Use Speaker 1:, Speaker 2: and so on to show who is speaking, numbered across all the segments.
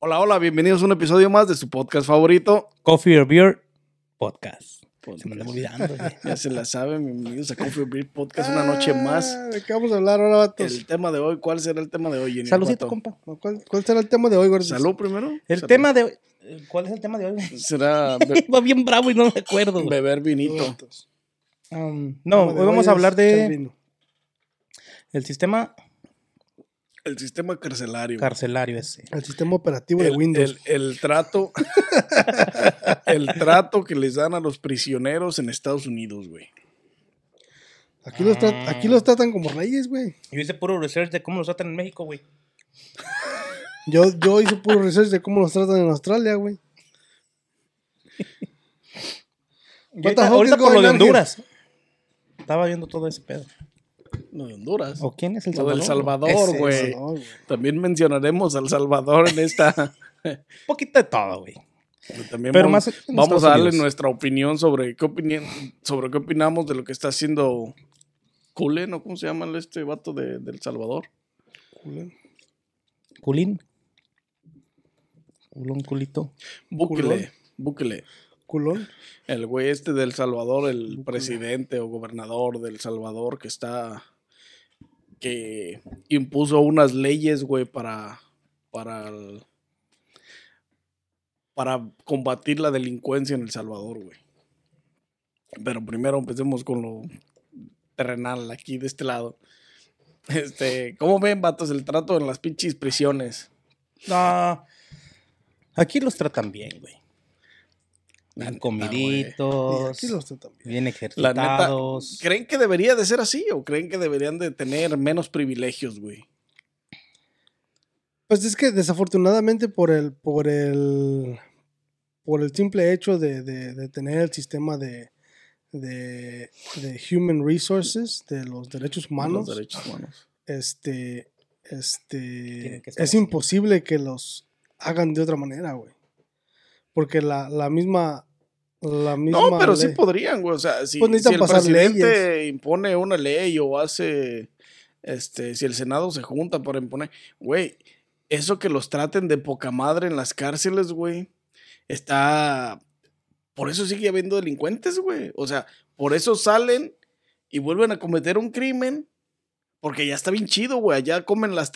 Speaker 1: Hola, hola, bienvenidos a un episodio más de su podcast favorito.
Speaker 2: Coffee or Beer Podcast.
Speaker 1: Podcast.
Speaker 2: Se me anda olvidando. güey.
Speaker 1: Ya se la saben, bienvenidos a Coffee or Beer Podcast, una noche más.
Speaker 3: Ah, ¿De qué vamos a hablar ahora, vatos?
Speaker 1: El tema de hoy, ¿cuál será el tema de hoy, Jenny?
Speaker 2: Compa.
Speaker 3: ¿Cuál, cuál será el tema de hoy, gordos?
Speaker 1: Salud primero.
Speaker 2: El
Speaker 1: Salud.
Speaker 2: tema de hoy. ¿Cuál es el tema de hoy? güey?
Speaker 1: será be-
Speaker 2: Va bien bravo y no me acuerdo. güey.
Speaker 1: beber vinito.
Speaker 2: Um, no,
Speaker 3: tema de
Speaker 2: hoy vamos a
Speaker 3: es
Speaker 2: hablar
Speaker 3: echar
Speaker 2: de
Speaker 3: vino.
Speaker 2: el sistema
Speaker 1: El sistema carcelario.
Speaker 2: carcelario ese.
Speaker 3: El sistema operativo de Windows.
Speaker 1: el- el trato. el trato que les dan a los prisioneros en Estados Unidos, güey.
Speaker 3: Aquí, los tra- aquí los tratan como reyes, güey.
Speaker 2: Yo hice puro research de cómo los tratan en México, güey.
Speaker 3: Yo, yo hice puro research de cómo los tratan en Australia, güey.
Speaker 2: Y
Speaker 3: What the
Speaker 2: Ahorita,
Speaker 3: fuck
Speaker 2: ahorita
Speaker 3: is
Speaker 2: por lo de? Honduras. Estaba viendo todo ese pedo.
Speaker 1: De Honduras.
Speaker 2: ¿O quién es el
Speaker 1: Lo del
Speaker 2: Salvador?
Speaker 1: Salvador, güey. También mencionaremos al Salvador en esta.
Speaker 2: Un poquito de todo, güey.
Speaker 1: También
Speaker 2: Pero
Speaker 1: vamos,
Speaker 2: más
Speaker 1: vamos a darle
Speaker 2: Unidos.
Speaker 1: nuestra opinión sobre qué opinión, sobre qué opinamos de lo que está haciendo Culen, ¿o cómo se llama este vato de, del Salvador?
Speaker 3: Culón.
Speaker 2: Culín. Culón, culito.
Speaker 1: Búquele, Búquele.
Speaker 3: Culón.
Speaker 1: El güey este del Salvador, el presidente o gobernador del Salvador que está que impuso unas leyes, güey, para para para combatir la delincuencia en El Salvador, güey. Pero primero empecemos con lo terrenal aquí de este lado. Este, ¿cómo ven, vatos, el trato en las pinches prisiones?
Speaker 2: No. Aquí los tratan bien, güey.
Speaker 1: Neta,
Speaker 2: comiditos.
Speaker 3: Y aquí bien.
Speaker 2: Bien
Speaker 1: neta,
Speaker 2: ejercitados.
Speaker 1: ¿creen que debería de ser así o creen que deberían de tener menos privilegios, güey?
Speaker 3: Pues es que desafortunadamente por el, por el, por el simple hecho de, de- de tener el sistema de, de, de human resources, de los derechos humanos,
Speaker 1: Los derechos humanos.
Speaker 3: este, este, es
Speaker 2: así.
Speaker 3: imposible que los hagan de otra manera, güey. Porque la, la misma, la misma
Speaker 1: No, pero sí podrían, güey. O sea, si,
Speaker 3: Pues
Speaker 1: si el presidente impone una ley o hace, este, si el Senado se junta para imponer, güey, eso que los traten de poca madre en las cárceles, güey, está, por eso sigue habiendo delincuentes, güey. O sea, por eso salen y vuelven a cometer un crimen. Porque ya está bien chido, güey. Allá comen las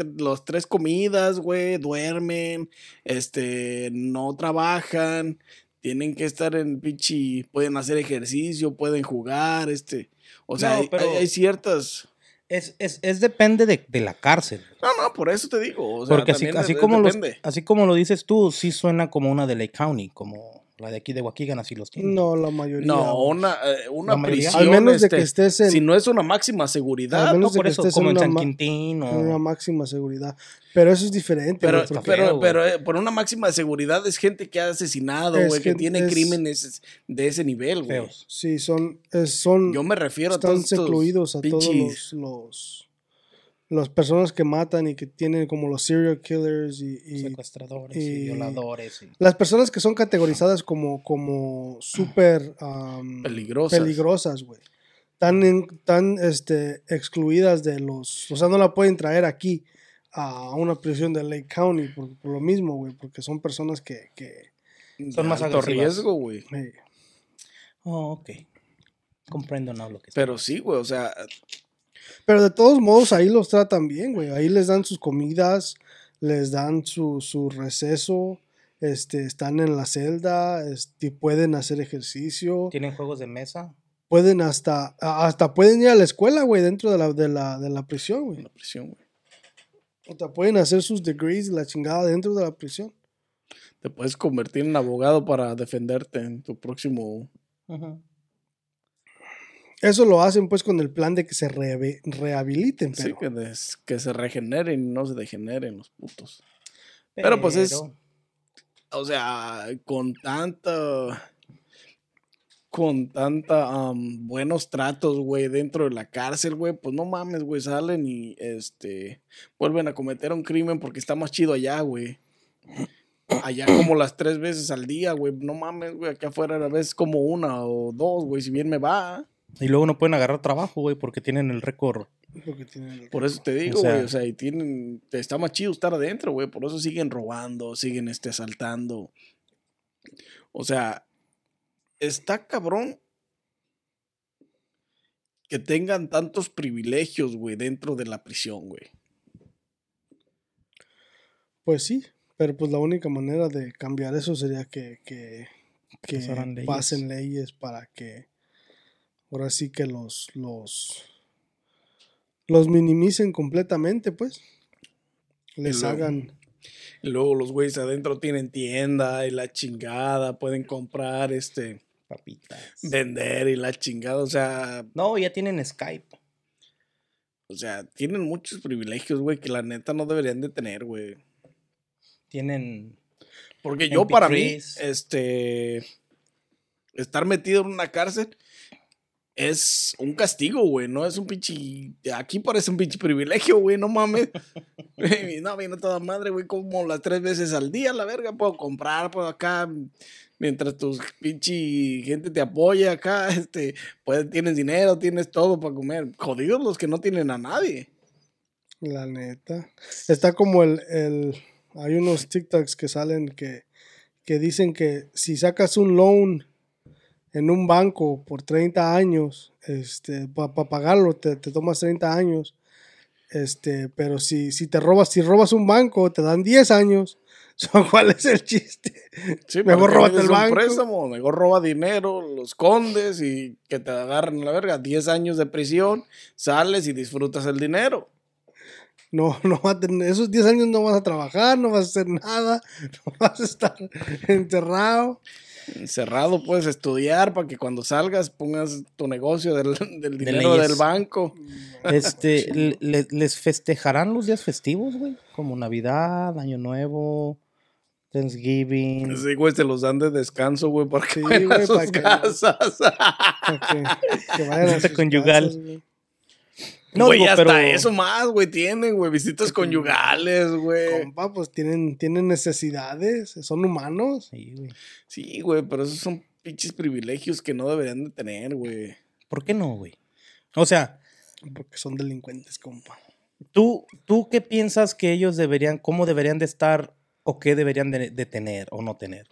Speaker 1: tres comidas, güey. Duermen. Este. No trabajan. Tienen que estar en pinche. Pueden hacer ejercicio. Pueden jugar. Este. O sea,
Speaker 2: No,
Speaker 1: hay-
Speaker 2: pero-
Speaker 1: hay, hay ciertas.
Speaker 2: Es, es, es depende de, de la cárcel.
Speaker 1: No, no, por eso te digo. O sea,
Speaker 2: Porque así, así,
Speaker 1: de-
Speaker 2: como los- así como lo dices tú, sí suena como una de Lake County, como la de aquí de Waukegan, así los tienen.
Speaker 3: No, la mayoría.
Speaker 1: No, una, eh, una prisión.
Speaker 3: Al menos de
Speaker 1: este,
Speaker 3: que estés en-
Speaker 1: Si no es una máxima seguridad.
Speaker 3: Al
Speaker 2: No,
Speaker 3: menos de
Speaker 2: por
Speaker 3: que
Speaker 2: eso, como en San Quintín o...
Speaker 3: una máxima seguridad. Pero eso es diferente.
Speaker 1: Pero, pero,
Speaker 2: feo,
Speaker 1: pero eh, por una máxima de seguridad es gente que ha asesinado,
Speaker 3: Es
Speaker 1: güey, que
Speaker 3: gen-
Speaker 1: tiene
Speaker 3: es-
Speaker 1: crímenes de ese nivel, güey.
Speaker 3: Sí, son, es- son
Speaker 1: Yo me refiero a
Speaker 3: están
Speaker 1: todos estos
Speaker 3: secluidos a todos
Speaker 1: pinches-
Speaker 3: los, los, las personas que matan y que tienen como los serial killers y, y
Speaker 2: Secuestradores y,
Speaker 3: y-
Speaker 2: violadores. y-
Speaker 3: las personas que son categorizadas como, como súper um,
Speaker 1: Peligrosas.
Speaker 3: peligrosas, güey. Tan, en- tan este, excluidas de los... O sea, no la pueden traer aquí a una prisión de Lake County por, por lo mismo, güey, porque son personas que... que
Speaker 2: Son más
Speaker 1: alto
Speaker 2: agresivas.
Speaker 1: riesgo, güey.
Speaker 2: Oh, ok. Comprendo, no, lo que
Speaker 1: Pero sí, güey, o sea,
Speaker 3: Pero de todos modos ahí los tratan bien, güey. Ahí les dan sus comidas, les dan su, su receso, este, están en la celda, este, pueden hacer ejercicio,
Speaker 2: ¿Tienen juegos de mesa?
Speaker 3: pueden hasta, hasta pueden ir a la escuela, güey, dentro de la, de la, de la prisión,
Speaker 1: en
Speaker 3: güey.
Speaker 1: la prisión, güey.
Speaker 3: O sea, pueden hacer sus degrees y la chingada dentro de la prisión.
Speaker 1: Te puedes convertir en abogado para defenderte en tu próximo.
Speaker 2: Ujú.
Speaker 3: Eso lo hacen pues con el plan de que se rehab- rehabiliten,
Speaker 1: Sí,
Speaker 3: pero
Speaker 1: que, des- que se regeneren y no se degeneren los putos. Pero, pues, es- O sea, con tanta. Con tanta am, buenos tratos, güey, dentro de la cárcel, güey, pues no mames, güey, salen y este vuelven a cometer un crimen porque está más chido allá, güey. Allá como las tres veces al día, güey. No mames, güey. Acá afuera a veces como una o dos, güey. Si bien me va.
Speaker 2: Y luego no pueden agarrar trabajo, güey, porque tienen el récord.
Speaker 3: porque tienen el-
Speaker 1: Por eso te digo, güey. O sea, y tienen. Está más chido estar adentro, güey. Por eso siguen robando, siguen este, asaltando. O sea, está cabrón que tengan tantos privilegios, güey, dentro de la prisión, güey.
Speaker 3: Pues sí, pero pues la única manera de cambiar eso sería que, que, que pasen leyes para que ahora sí que los, los, los minimicen completamente, pues. Les
Speaker 1: luego-
Speaker 3: hagan...
Speaker 1: Y luego los güeyes adentro tienen tienda y la chingada. Pueden comprar, este.
Speaker 2: Papitas.
Speaker 1: Vender y la chingada. O sea,
Speaker 2: No, ya tienen Skype.
Speaker 1: o sea, tienen muchos privilegios, güey, que la neta no deberían de tener, güey.
Speaker 2: Tienen.
Speaker 1: Porque yo para mí,
Speaker 2: MP3s.
Speaker 1: este, estar metido en una cárcel es un castigo, güey, no es un pinche, aquí parece un pinche privilegio, güey, no mames. no, viene toda madre, güey, como las tres veces al día, la verga, puedo comprar, puedo acá, mientras tu pinche gente te apoya acá, este, pues tienes dinero, tienes todo para comer. Jodidos los que no tienen a nadie.
Speaker 3: La neta. Está como el, el hay unos TikToks que salen que, que dicen que si sacas un loan en un banco por 30 años, este, para pagarlo te, te tomas 30 años. Este, pero si, si te robas, si robas un banco, te dan 10 años. So, ¿Cuál es el chiste?
Speaker 1: Sí,
Speaker 3: Mejor
Speaker 1: ¿para qué
Speaker 3: róbate el
Speaker 1: un
Speaker 3: banco.
Speaker 1: préstamo, mejor roba dinero, los escondes y que te agarren la verga. 10 años de prisión, sales y disfrutas el dinero.
Speaker 3: No, no va a tener, esos 10 años no vas a trabajar, no vas a hacer nada, no vas a estar enterrado.
Speaker 1: Encerrado puedes estudiar para que cuando salgas pongas tu negocio del, del dinero del banco.
Speaker 2: Este, le- le- ¿Les festejarán los días festivos, güey? Como Navidad, Año Nuevo, Thanksgiving.
Speaker 1: Sí, güey, se los dan de descanso, güey, para que
Speaker 3: Sí,
Speaker 1: vayan a
Speaker 3: güey,
Speaker 1: sus
Speaker 3: para que-
Speaker 1: casas.
Speaker 3: para que, que vayan a
Speaker 2: Visita
Speaker 3: sus
Speaker 2: conyugal.
Speaker 3: casas, güey.
Speaker 2: No,
Speaker 1: güey, hasta
Speaker 2: pero-
Speaker 1: eso más, güey, tienen, güey, visitas conyugales, güey.
Speaker 3: Compa, pues tienen, tienen necesidades, son humanos.
Speaker 2: Sí, güey.
Speaker 1: Sí, güey, pero esos son pinches privilegios que no deberían de tener, güey.
Speaker 2: ¿Por qué no, güey? O sea,
Speaker 3: Porque son delincuentes, compa.
Speaker 2: ¿tú, ¿tú qué piensas que ellos deberían, cómo deberían de estar o qué deberían de, de tener o no tener?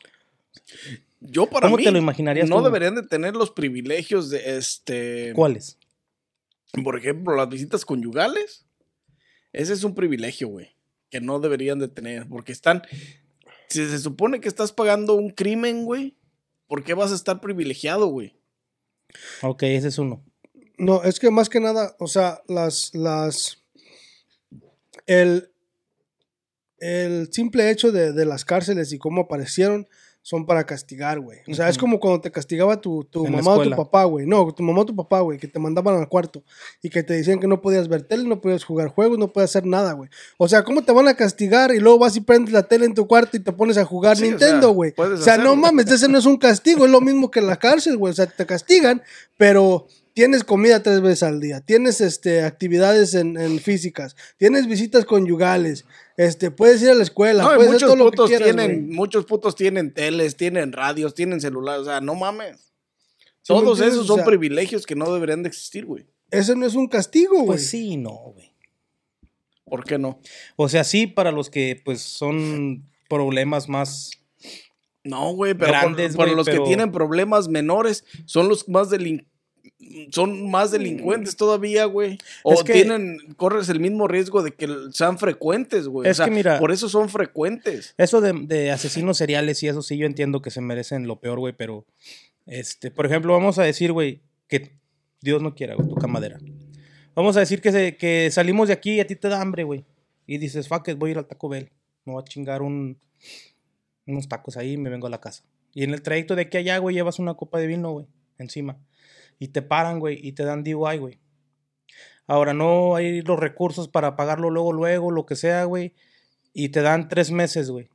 Speaker 1: Yo para
Speaker 2: ¿Cómo
Speaker 1: mí
Speaker 2: te lo imaginarías
Speaker 1: no
Speaker 2: tú?
Speaker 1: deberían de tener los privilegios de este,
Speaker 2: ¿Cuáles?
Speaker 1: Por ejemplo, las visitas conyugales. Ese es un privilegio, güey, que no deberían de tener, porque están si se supone que estás pagando un crimen, güey, ¿por qué vas a estar privilegiado, güey?
Speaker 2: Ok, ese es uno.
Speaker 3: No, es que más que nada, o sea, las, las, el, el simple hecho de, de las cárceles y cómo aparecieron son para castigar, güey. O sea, es como cuando te castigaba tu, tu mamá o tu papá, güey. No, tu mamá o tu papá, güey, que te mandaban al cuarto y que te decían que no podías ver tele, no podías jugar juegos, no podías hacer nada, güey. O sea, ¿cómo te van a castigar y luego vas y prendes la tele en tu cuarto y te pones a jugar
Speaker 1: Sí,
Speaker 3: Nintendo, güey? O, sea, no mames, ese no es un castigo, es lo mismo que en la cárcel, güey. O sea, te castigan, pero tienes comida tres veces al día, tienes este, actividades en, en físicas, tienes visitas conyugales, este, puedes ir a la escuela,
Speaker 1: No,
Speaker 3: puedes
Speaker 1: muchos
Speaker 3: todo lo que
Speaker 1: putos
Speaker 3: quieras,
Speaker 1: tienen, muchos putos tienen teles, tienen radios, tienen celulares, o sea, no mames.
Speaker 3: ¿Sí me
Speaker 1: Todos
Speaker 3: entiendes?
Speaker 1: esos
Speaker 3: O
Speaker 1: son
Speaker 3: sea,
Speaker 1: privilegios que no deberían de existir, güey.
Speaker 3: Ese no es un castigo, güey.
Speaker 2: Pues sí, y no, güey.
Speaker 1: ¿Por qué no?
Speaker 2: O sea, sí, para los que pues son problemas más.
Speaker 1: No, güey, pero por-
Speaker 2: Grandes,
Speaker 1: para los
Speaker 2: pero-
Speaker 1: que tienen problemas menores son los más delin- son más delincuentes todavía, güey. O
Speaker 2: Es que-
Speaker 1: tienen, corres el mismo riesgo de que sean frecuentes, güey. O
Speaker 2: Es
Speaker 1: sea,
Speaker 2: que mira-
Speaker 1: por eso son frecuentes.
Speaker 2: Eso de, de asesinos seriales y eso sí, yo entiendo que se merecen lo peor, güey, pero. Este, por ejemplo, vamos a decir, güey, que Dios no quiera, güey, toca madera. Vamos a decir que, se- que salimos de aquí y a ti te da hambre, güey. Y dices, fuck it, voy a ir al Taco Bell. Me voy a chingar un, unos tacos ahí y me vengo a la casa. Y en el trayecto de aquí a allá, güey, llevas una copa de vino, güey, encima. Y te paran, güey, y te dan DUI, güey. Ahora no hay los recursos para pagarlo luego, luego, lo que sea, güey. Y te dan tres meses, güey.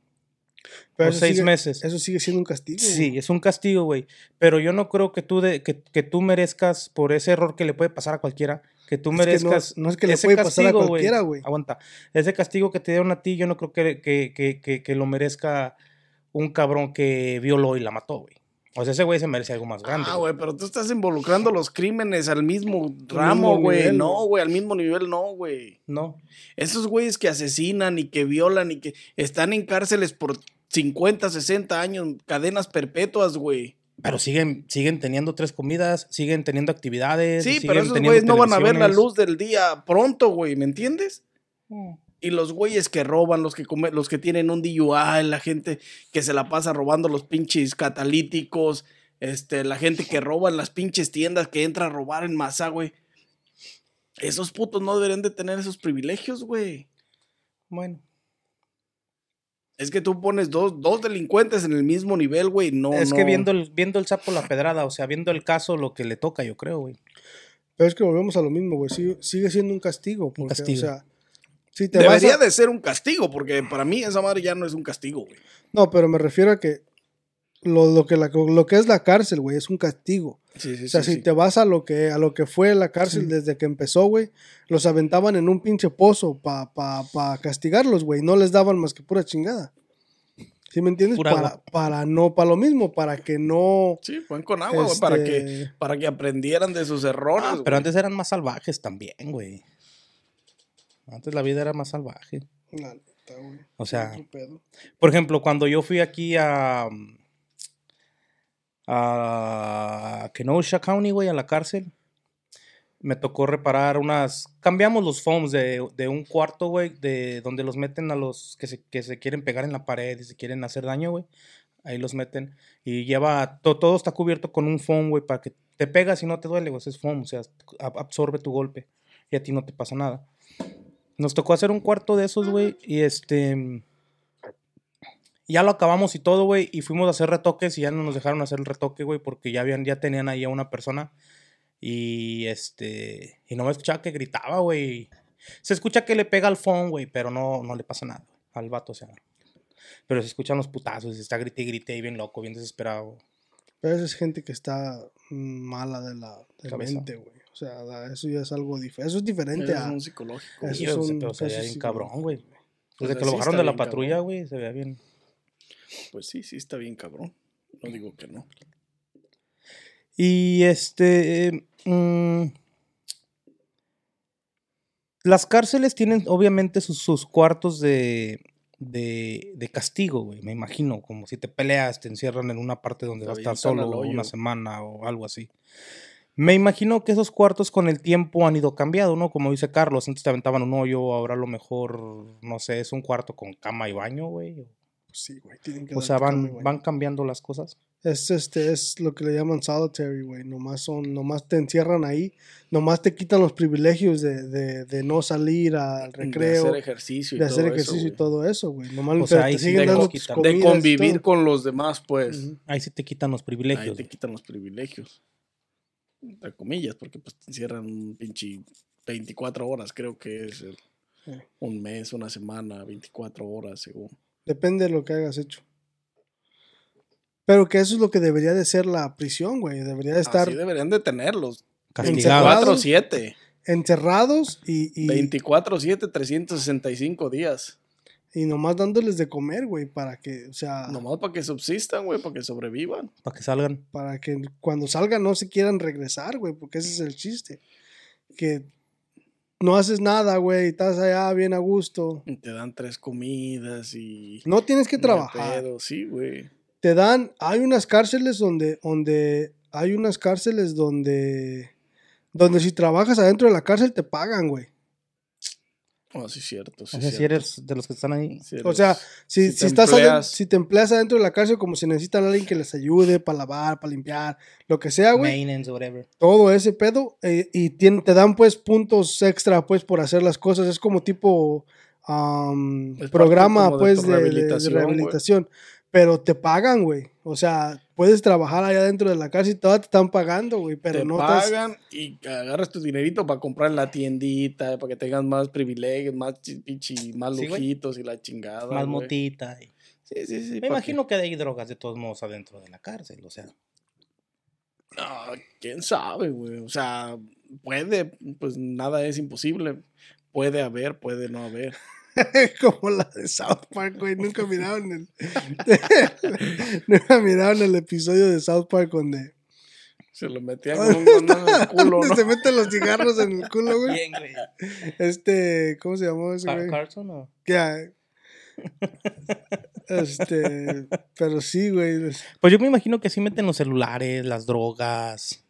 Speaker 3: Pero
Speaker 2: o seis
Speaker 3: sigue-
Speaker 2: meses.
Speaker 3: Eso sigue siendo un castigo. güey.
Speaker 2: Sí, es un castigo, güey. Pero yo no creo que tú, de, que, que tú merezcas, por ese error que le puede pasar a cualquiera, que tú
Speaker 3: Es que no-
Speaker 2: merezcas.
Speaker 3: no es que le puede pasar a cualquiera, güey.
Speaker 2: Aguanta. Ese castigo que te dieron a ti, yo no creo que, que, que lo merezca un cabrón que violó y la mató, güey. O sea, ese güey se merece algo más grande.
Speaker 1: Ah,
Speaker 2: güey.
Speaker 1: pero tú estás involucrando los crímenes al mismo ramo, güey. No,
Speaker 3: güey.
Speaker 1: al mismo nivel no, güey.
Speaker 2: No.
Speaker 1: Esos güeyes que asesinan y que violan y que están en cárceles por 50, 60 años, cadenas perpetuas, güey.
Speaker 2: Pero siguen, siguen teniendo tres comidas, siguen teniendo actividades.
Speaker 1: Sí,
Speaker 2: siguen
Speaker 1: pero esos güeyes no van a ver la luz del día pronto, güey, ¿me entiendes?
Speaker 2: Mm.
Speaker 1: Y los güeyes que roban, los que come- los que tienen un DUI, la gente que se la pasa robando los pinches catalíticos, este, la gente que roba en las pinches tiendas, que entra a robar en masa, güey. Esos putos no deberían de tener esos privilegios, güey.
Speaker 2: Bueno.
Speaker 1: Es que tú pones dos, dos delincuentes en el mismo nivel, güey. No,
Speaker 2: es
Speaker 1: no.
Speaker 2: que viendo el, viendo el sapo la pedrada, o sea, viendo el caso, lo que le toca, yo creo, güey.
Speaker 3: Pero es que volvemos a lo mismo, güey. Sigue, sigue siendo un castigo. Porque,
Speaker 2: castigo.
Speaker 3: O sea, si te vas
Speaker 1: Debería
Speaker 3: a-
Speaker 1: de ser un castigo, porque para mí esa madre ya no es un castigo, güey.
Speaker 3: No, pero me refiero a que lo, lo que, la, lo que es la cárcel, güey, es un castigo.
Speaker 1: Sí, sí,
Speaker 3: O sea,
Speaker 1: sí,
Speaker 3: si
Speaker 1: sí.
Speaker 3: te vas a lo que a lo que fue la cárcel desde que empezó, güey, los aventaban en un pinche pozo para pa, pa castigarlos, güey. No les daban más que pura chingada. ¿Sí me entiendes?
Speaker 2: Pura
Speaker 3: Para,
Speaker 2: agua.
Speaker 3: para no, para lo mismo, para que no.
Speaker 1: Sí, fue con agua, güey, para, que,
Speaker 3: este,
Speaker 1: para que aprendieran de sus errores.
Speaker 2: Ah,
Speaker 1: güey.
Speaker 2: pero antes eran más salvajes también, güey. Antes la vida era más salvaje.
Speaker 3: la neta, güey,
Speaker 2: O sea, por ejemplo, cuando yo fui aquí a. a Kenosha County, güey, a la cárcel, me tocó reparar unas. Cambiamos los foams de, de un cuarto, güey, de donde los meten a los que se, que se quieren pegar en la pared y se quieren hacer daño, güey. Ahí los meten. Y lleva. to- todo está cubierto con un foam, güey, para que te pegas y no te duele, güey. Es foam, o sea, ab- absorbe tu golpe. Y a ti no te pasa nada. Nos tocó hacer un cuarto de esos, güey. Y este. Ya lo acabamos y todo, güey. Y fuimos a hacer retoques y ya no nos dejaron hacer el retoque, güey. Porque ya habían, ya tenían ahí a una persona. Y este. Y no me escuchaba que gritaba, güey. Se escucha que le pega al phone, güey. Pero no, no le pasa nada al vato, o sea. Pero se escuchan los putazos. y Se está grite y grite y bien loco, bien desesperado.
Speaker 3: Pero esa es gente que está mala de la de mente, güey. O sea, eso ya es algo diferente. Eso es diferente
Speaker 1: es
Speaker 3: a.
Speaker 1: un psicológico.
Speaker 3: Eso
Speaker 2: Sí,
Speaker 3: es un-
Speaker 2: pero se veía bien
Speaker 3: sí,
Speaker 2: cabrón, güey. Desde que lo bajaron
Speaker 1: está
Speaker 2: de la patrulla, güey, se veía bien.
Speaker 1: Pues sí, sí está bien cabrón. No digo que no.
Speaker 2: Y este. mm, las cárceles tienen obviamente sus, sus cuartos de, de, de castigo, güey. Me imagino. Como si te peleas, te encierran en una parte donde
Speaker 1: Te
Speaker 2: vas a estar solo una semana o algo así. Me imagino que esos cuartos con el tiempo han ido cambiando, ¿no? Como dice Carlos, antes te aventaban un hoyo, ahora a lo mejor, no sé, es un cuarto con cama y baño, güey.
Speaker 3: Sí, güey. tienen que
Speaker 2: O sea,
Speaker 3: cama,
Speaker 2: van, van cambiando las cosas.
Speaker 3: Es, este, es lo que le llaman solitary, güey. Nomás, son, nomás te encierran ahí. Nomás te quitan los privilegios de, de, de no salir al
Speaker 1: De
Speaker 3: recreo.
Speaker 1: hacer ejercicio y
Speaker 3: de hacer
Speaker 1: todo
Speaker 3: ejercicio
Speaker 1: eso,
Speaker 3: y todo eso, güey. Nomás
Speaker 2: O sea, ahí
Speaker 3: te
Speaker 2: sí
Speaker 3: siguen
Speaker 2: te
Speaker 3: dando tus.
Speaker 1: De convivir con los demás, pues.
Speaker 2: Ahí sí te quitan los
Speaker 1: Ahí
Speaker 2: privilegios.
Speaker 1: te quitan los privilegios. Entre comillas, porque pues te encierran un pinche 24 horas, creo que es el-
Speaker 3: Sí.
Speaker 1: un mes, una semana, 24 horas, según.
Speaker 3: Depende de lo que hayas hecho. Pero que eso es lo que debería de ser la prisión, güey. Debería de estar.
Speaker 1: Así deberían de tenerlos.
Speaker 2: Castigados.
Speaker 1: 24-7.
Speaker 3: encerrados y, y,
Speaker 1: 24-7, 365 días.
Speaker 3: Y nomás dándoles de comer, güey, para que, o sea,
Speaker 1: Nomás para que subsistan, güey, para que sobrevivan.
Speaker 2: Para que salgan.
Speaker 3: para que cuando salgan no se quieran regresar, güey, porque ese es el chiste. Que no haces nada, güey, estás allá bien a gusto.
Speaker 1: Y te dan tres comidas y...
Speaker 3: No tienes que trabajar.
Speaker 1: Sí, güey.
Speaker 3: Te dan, hay unas cárceles donde, donde, hay unas cárceles donde, donde si trabajas adentro de la cárcel te pagan, güey.
Speaker 1: Oh, sí, cierto. Sí,
Speaker 2: o sea, si
Speaker 1: cierto.
Speaker 2: eres de los que están ahí.
Speaker 1: Sí
Speaker 3: O sea,
Speaker 1: eres-
Speaker 3: si,
Speaker 1: si
Speaker 3: si
Speaker 1: te
Speaker 3: estás aden-
Speaker 1: empleas-
Speaker 3: si te empleas adentro de la cárcel como si necesitan a alguien que les ayude para lavar, para limpiar, lo que sea, güey.
Speaker 2: Maintenance whatever.
Speaker 3: todo ese pedo eh, y tien- te dan pues puntos extra pues por hacer las cosas es como tipo
Speaker 1: parte
Speaker 3: programa
Speaker 1: como de
Speaker 3: pues de, de- de
Speaker 1: rehabilitación,
Speaker 3: rehabilitación,
Speaker 1: güey.
Speaker 3: Pero te pagan güey o sea puedes trabajar allá dentro de la cárcel y todavía te están pagando güey pero
Speaker 1: te
Speaker 3: no estás
Speaker 1: pagan y agarras tu dinerito para comprar en la tiendita, para que tengas más privilegios, más, chi- pichi- más
Speaker 2: Sí,
Speaker 1: lujitos y la chingada.
Speaker 2: Más
Speaker 1: güey.
Speaker 2: motita. y-
Speaker 1: Sí, sí, sí.
Speaker 2: Me imagino que hay drogas de todos modos adentro de la cárcel. O sea,
Speaker 1: Ah, quién sabe, güey. O sea, puede, pues nada es imposible. Puede haber, puede no haber.
Speaker 3: como la de South Park güey nunca miraron el nunca miraron el episodio de South Park donde
Speaker 1: Se lo metían con un en el culo, ¿no?
Speaker 3: se meten los cigarros en el culo güey
Speaker 2: bien, güey.
Speaker 3: este cómo se llamó ese güey
Speaker 2: Carson o.
Speaker 3: Ya. Este, pero sí, güey.
Speaker 2: Pues yo me imagino que sí meten los celulares, las drogas,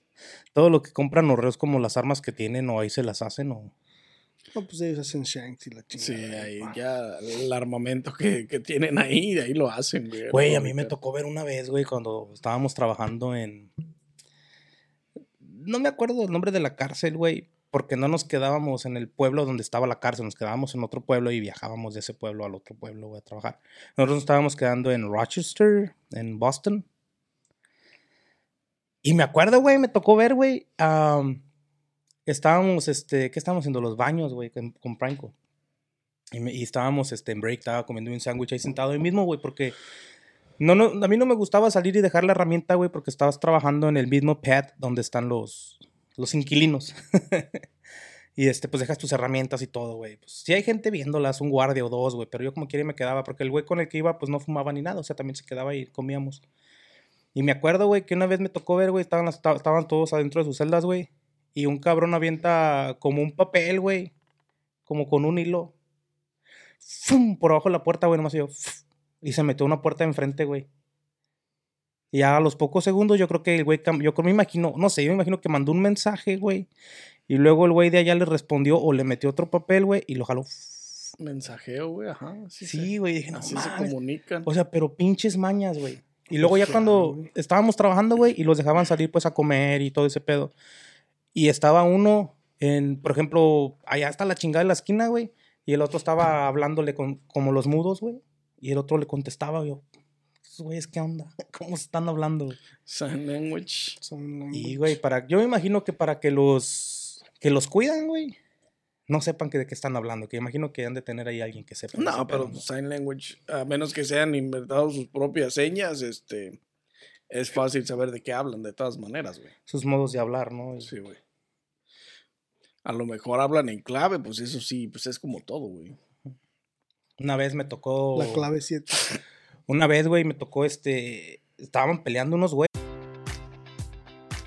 Speaker 2: todo lo que compran los reos como las armas que tienen o ahí se las hacen o...
Speaker 3: No, pues ellos hacen shanks y la
Speaker 1: Sí,
Speaker 3: chingada.
Speaker 1: ahí ya el armamento que, que tienen ahí, de ahí lo hacen, güey.
Speaker 2: Güey, a mí me tocó ver una vez, güey, cuando estábamos trabajando en... No me acuerdo el nombre de la cárcel, güey, porque no nos quedábamos en el pueblo donde estaba la cárcel, nos quedábamos en otro pueblo y viajábamos de ese pueblo al otro pueblo, güey, a trabajar. Nosotros nos estábamos quedando en Rochester, en Boston. Y me acuerdo, güey, me tocó ver, güey, am, estábamos, este, ¿qué estábamos haciendo? Los baños, güey, con, con Franco. Y, me- estábamos este, en break, estaba comiendo un sándwich ahí sentado ahí mismo, güey, porque no, no, a mí no me gustaba salir y dejar la herramienta, güey, porque estabas trabajando en el mismo pad donde están los, los inquilinos. y este, pues dejas tus herramientas y todo, güey. Pues sí hay gente viéndolas, un guardia o dos, güey, pero yo como quiera me quedaba, porque el güey con el que iba, pues no fumaba ni nada, o sea, también se quedaba y comíamos. Y me acuerdo, güey, que una vez me tocó ver, güey, estaban, estaban todos adentro de sus celdas, güey. Y un cabrón avienta como un papel, güey. Como con un hilo. ¡Fum! Por abajo de la puerta, güey, nomás yo. Y se metió una puerta enfrente, güey. Y a los pocos segundos, yo creo que el güey, yo me imagino, no sé, yo me imagino que mandó un mensaje, güey. Y luego el güey de allá le respondió o le metió otro papel, güey, y lo jaló.
Speaker 1: Mensajeo, güey, ajá.
Speaker 2: Sí, güey, dije, no
Speaker 1: así se comunican.
Speaker 2: O sea, pero pinches mañas, güey. Y luego ya cuando estábamos trabajando, güey, y los dejaban salir pues a comer y todo ese pedo. Y estaba uno en, por ejemplo, allá está la chingada de la esquina, güey. Y el otro estaba hablándole con, como los mudos, güey. Y el otro le contestaba, yo, "Esos güeyes, ¿qué onda? ¿Cómo se están hablando? güey?"
Speaker 1: Sign language.
Speaker 3: Son
Speaker 2: Y, güey, para, yo me imagino que para que los, que los cuidan, güey, no sepan que de qué están hablando. Que imagino que han de tener ahí alguien que sepa.
Speaker 1: No, pero sign language, a menos que se hayan inventado sus propias señas, este, es fácil saber de qué hablan de todas maneras, güey.
Speaker 2: Sus modos de hablar, ¿no? Y-
Speaker 1: Sí, güey. A lo mejor hablan en clave, pues eso sí, pues es como todo, güey.
Speaker 2: Una vez me tocó...
Speaker 3: la clave 7.
Speaker 2: Una vez, güey, me tocó este. Estaban peleando unos güeyes.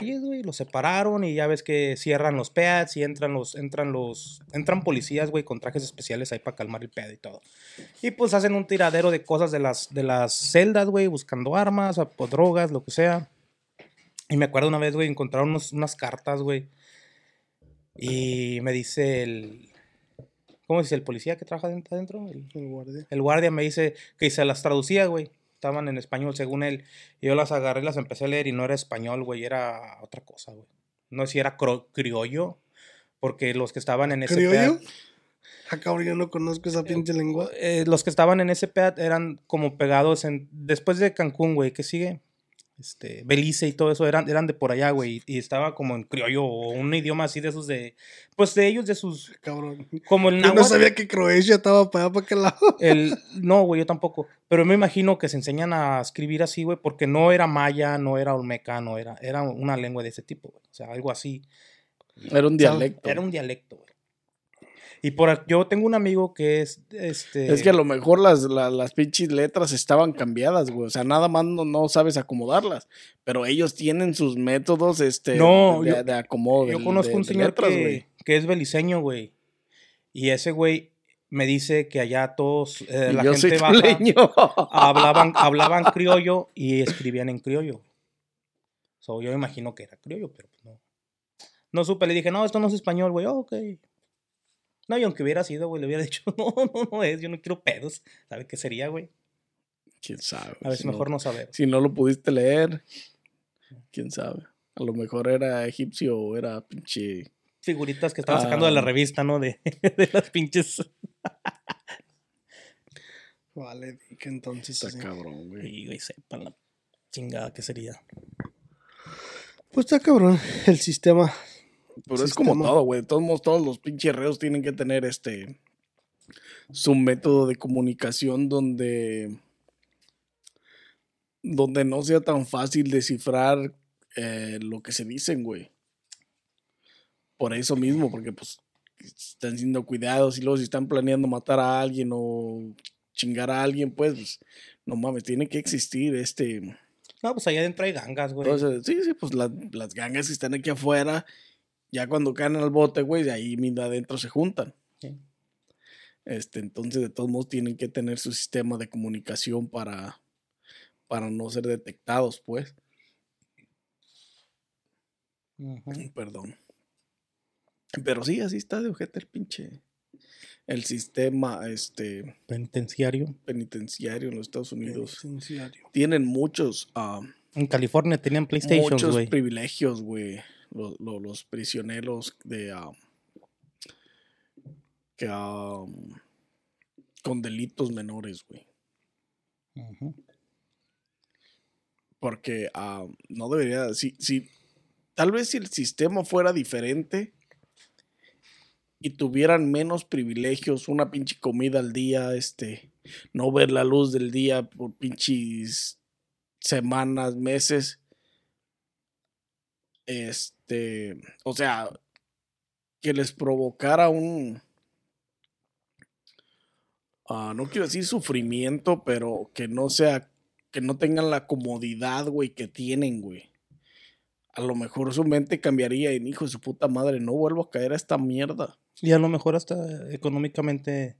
Speaker 2: Güey, los separaron y ya ves que cierran los pads y entran los, entran los, entran policías, güey, con trajes especiales ahí para calmar el pedo y todo. Y pues hacen un tiradero de cosas de las, de las celdas, güey, buscando armas, o, o drogas, lo que sea. Y me acuerdo una vez, güey, encontraron unos- unas cartas, güey. Y me dice el, ¿cómo dice? El policía que trabaja dentro, adentro, el,
Speaker 3: El guardia.
Speaker 2: el guardia me dice que se las traducía, güey. Estaban en español, según él. Y yo las agarré las empecé a leer y no era español, güey. Era otra cosa, güey. No sé si era criollo. Porque los que estaban en ese
Speaker 3: ¿Criollo?
Speaker 2: pad-
Speaker 3: Ah, yo no conozco esa pinche lengua.
Speaker 2: eh, los que estaban en ese pad eran como pegados en... Después de Cancún, güey. ¿Qué sigue? Este, Belice y todo eso eran, eran de por allá, güey. Y estaba como en criollo o un idioma así de esos de... Pues de ellos, de sus...
Speaker 3: Cabrón.
Speaker 2: Como el
Speaker 3: Yo no
Speaker 2: náhuatl.
Speaker 3: sabía que Croacia estaba para allá, para aquel lado.
Speaker 2: El, no, güey, yo tampoco. Pero me imagino que se enseñan a escribir así, güey, porque no era maya, no era olmeca, no era, era una lengua de ese tipo, güey. O sea, algo así.
Speaker 1: Era un dialecto.
Speaker 2: Era un dialecto, güey. Y por yo tengo un amigo que es, este...
Speaker 1: Es que a lo mejor las, la- las pinches letras estaban cambiadas, güey. O sea, nada más no, no sabes acomodarlas. Pero ellos tienen sus métodos este,
Speaker 2: No,
Speaker 1: de,
Speaker 2: yo-
Speaker 1: de acomodo.
Speaker 2: Yo conozco
Speaker 1: de-
Speaker 2: un señor
Speaker 1: letras,
Speaker 2: que, es beliceño, güey. Y ese güey me dice que allá todos, eh, la
Speaker 1: yo soy
Speaker 2: gente baja,
Speaker 1: tuleño.
Speaker 2: hablaban, hablaban criollo y escribían en criollo. So, yo imagino que era criollo, pero pues no. No supe, le dije, no, esto no es español, güey. "Oh, ok. No, y aunque hubiera sido, güey, le hubiera dicho, no, no, no es, yo no quiero pedos. ¿Sabe qué sería, güey?
Speaker 1: ¿Quién sabe?
Speaker 2: A veces
Speaker 1: Si
Speaker 2: mejor no saber.
Speaker 1: Si no lo pudiste leer, quién sabe. A lo mejor era egipcio o era pinche.
Speaker 2: Figuritas que estaban sacando de la
Speaker 1: Ah.
Speaker 2: revista, ¿no? De, de las pinches.
Speaker 3: Vale, que entonces.
Speaker 1: Está cabrón, güey.
Speaker 2: Y, güey, sepan la chingada que sería.
Speaker 3: Pues está cabrón el sistema.
Speaker 1: Pero es como todo, güey. De todos modos, todos los pinches reos tienen que tener este. Su método de comunicación donde. Donde no sea tan fácil descifrar eh, lo que se dicen, güey. Por eso mismo, porque pues están siendo cuidados y luego si están planeando matar a alguien o chingar a alguien, pues, pues, no mames, tiene que existir este.
Speaker 2: No, pues allá adentro hay gangas, güey.
Speaker 1: Entonces, sí, sí, pues la- las gangas que están aquí afuera, ya cuando caen al bote, güey, de ahí mismo adentro se juntan.
Speaker 2: Sí.
Speaker 1: Este, entonces, de todos modos, tienen que tener su sistema de comunicación para, para no ser detectados, pues.
Speaker 2: Ujú.
Speaker 1: Perdón. Pero sí, así está de ojete el pinche. El sistema este,
Speaker 2: Penitenciario.
Speaker 1: penitenciario en los Estados Unidos.
Speaker 3: Penitenciario.
Speaker 1: Tienen muchos, ah,
Speaker 2: En California tenían PlayStation,
Speaker 1: muchos privilegios, güey. Los, los- los prisioneros de. ah, que. ah, con delitos menores, güey. Porque ah, no debería. Si, si, tal vez si el sistema fuera diferente y tuvieran menos privilegios, una pinche comida al día, este. No ver la luz del día por pinches semanas, meses. Este. O sea, que les provocara un. ah, no quiero decir sufrimiento, pero que no sea que no tengan la comodidad, güey, que tienen, güey. A lo mejor su mente cambiaría y hijo de su puta madre, no vuelvo a caer a esta mierda.
Speaker 2: Y a lo mejor hasta económicamente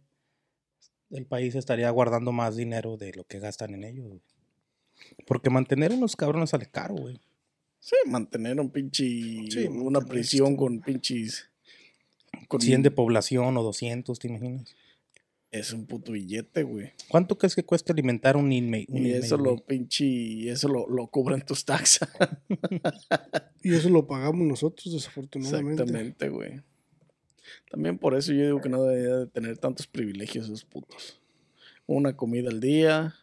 Speaker 2: el país estaría guardando más dinero de lo que gastan en ello. güey. Porque mantener unos cabrones sale caro, güey.
Speaker 1: Sí, mantener un pinche,
Speaker 3: Sí,
Speaker 1: una prisión
Speaker 3: esto.
Speaker 1: con pinches... Con
Speaker 2: 100 de población o 200, ¿te imaginas?
Speaker 1: Es un puto billete, güey.
Speaker 2: ¿Cuánto crees que cuesta alimentar un inmate? un
Speaker 1: Y
Speaker 2: inmate,
Speaker 1: eso lo pinche, y eso lo, lo cobran tus taxas.
Speaker 3: Y eso lo pagamos nosotros, desafortunadamente.
Speaker 1: Exactamente, güey. También por eso yo digo que no debería de tener tantos privilegios esos putos. Una comida al día,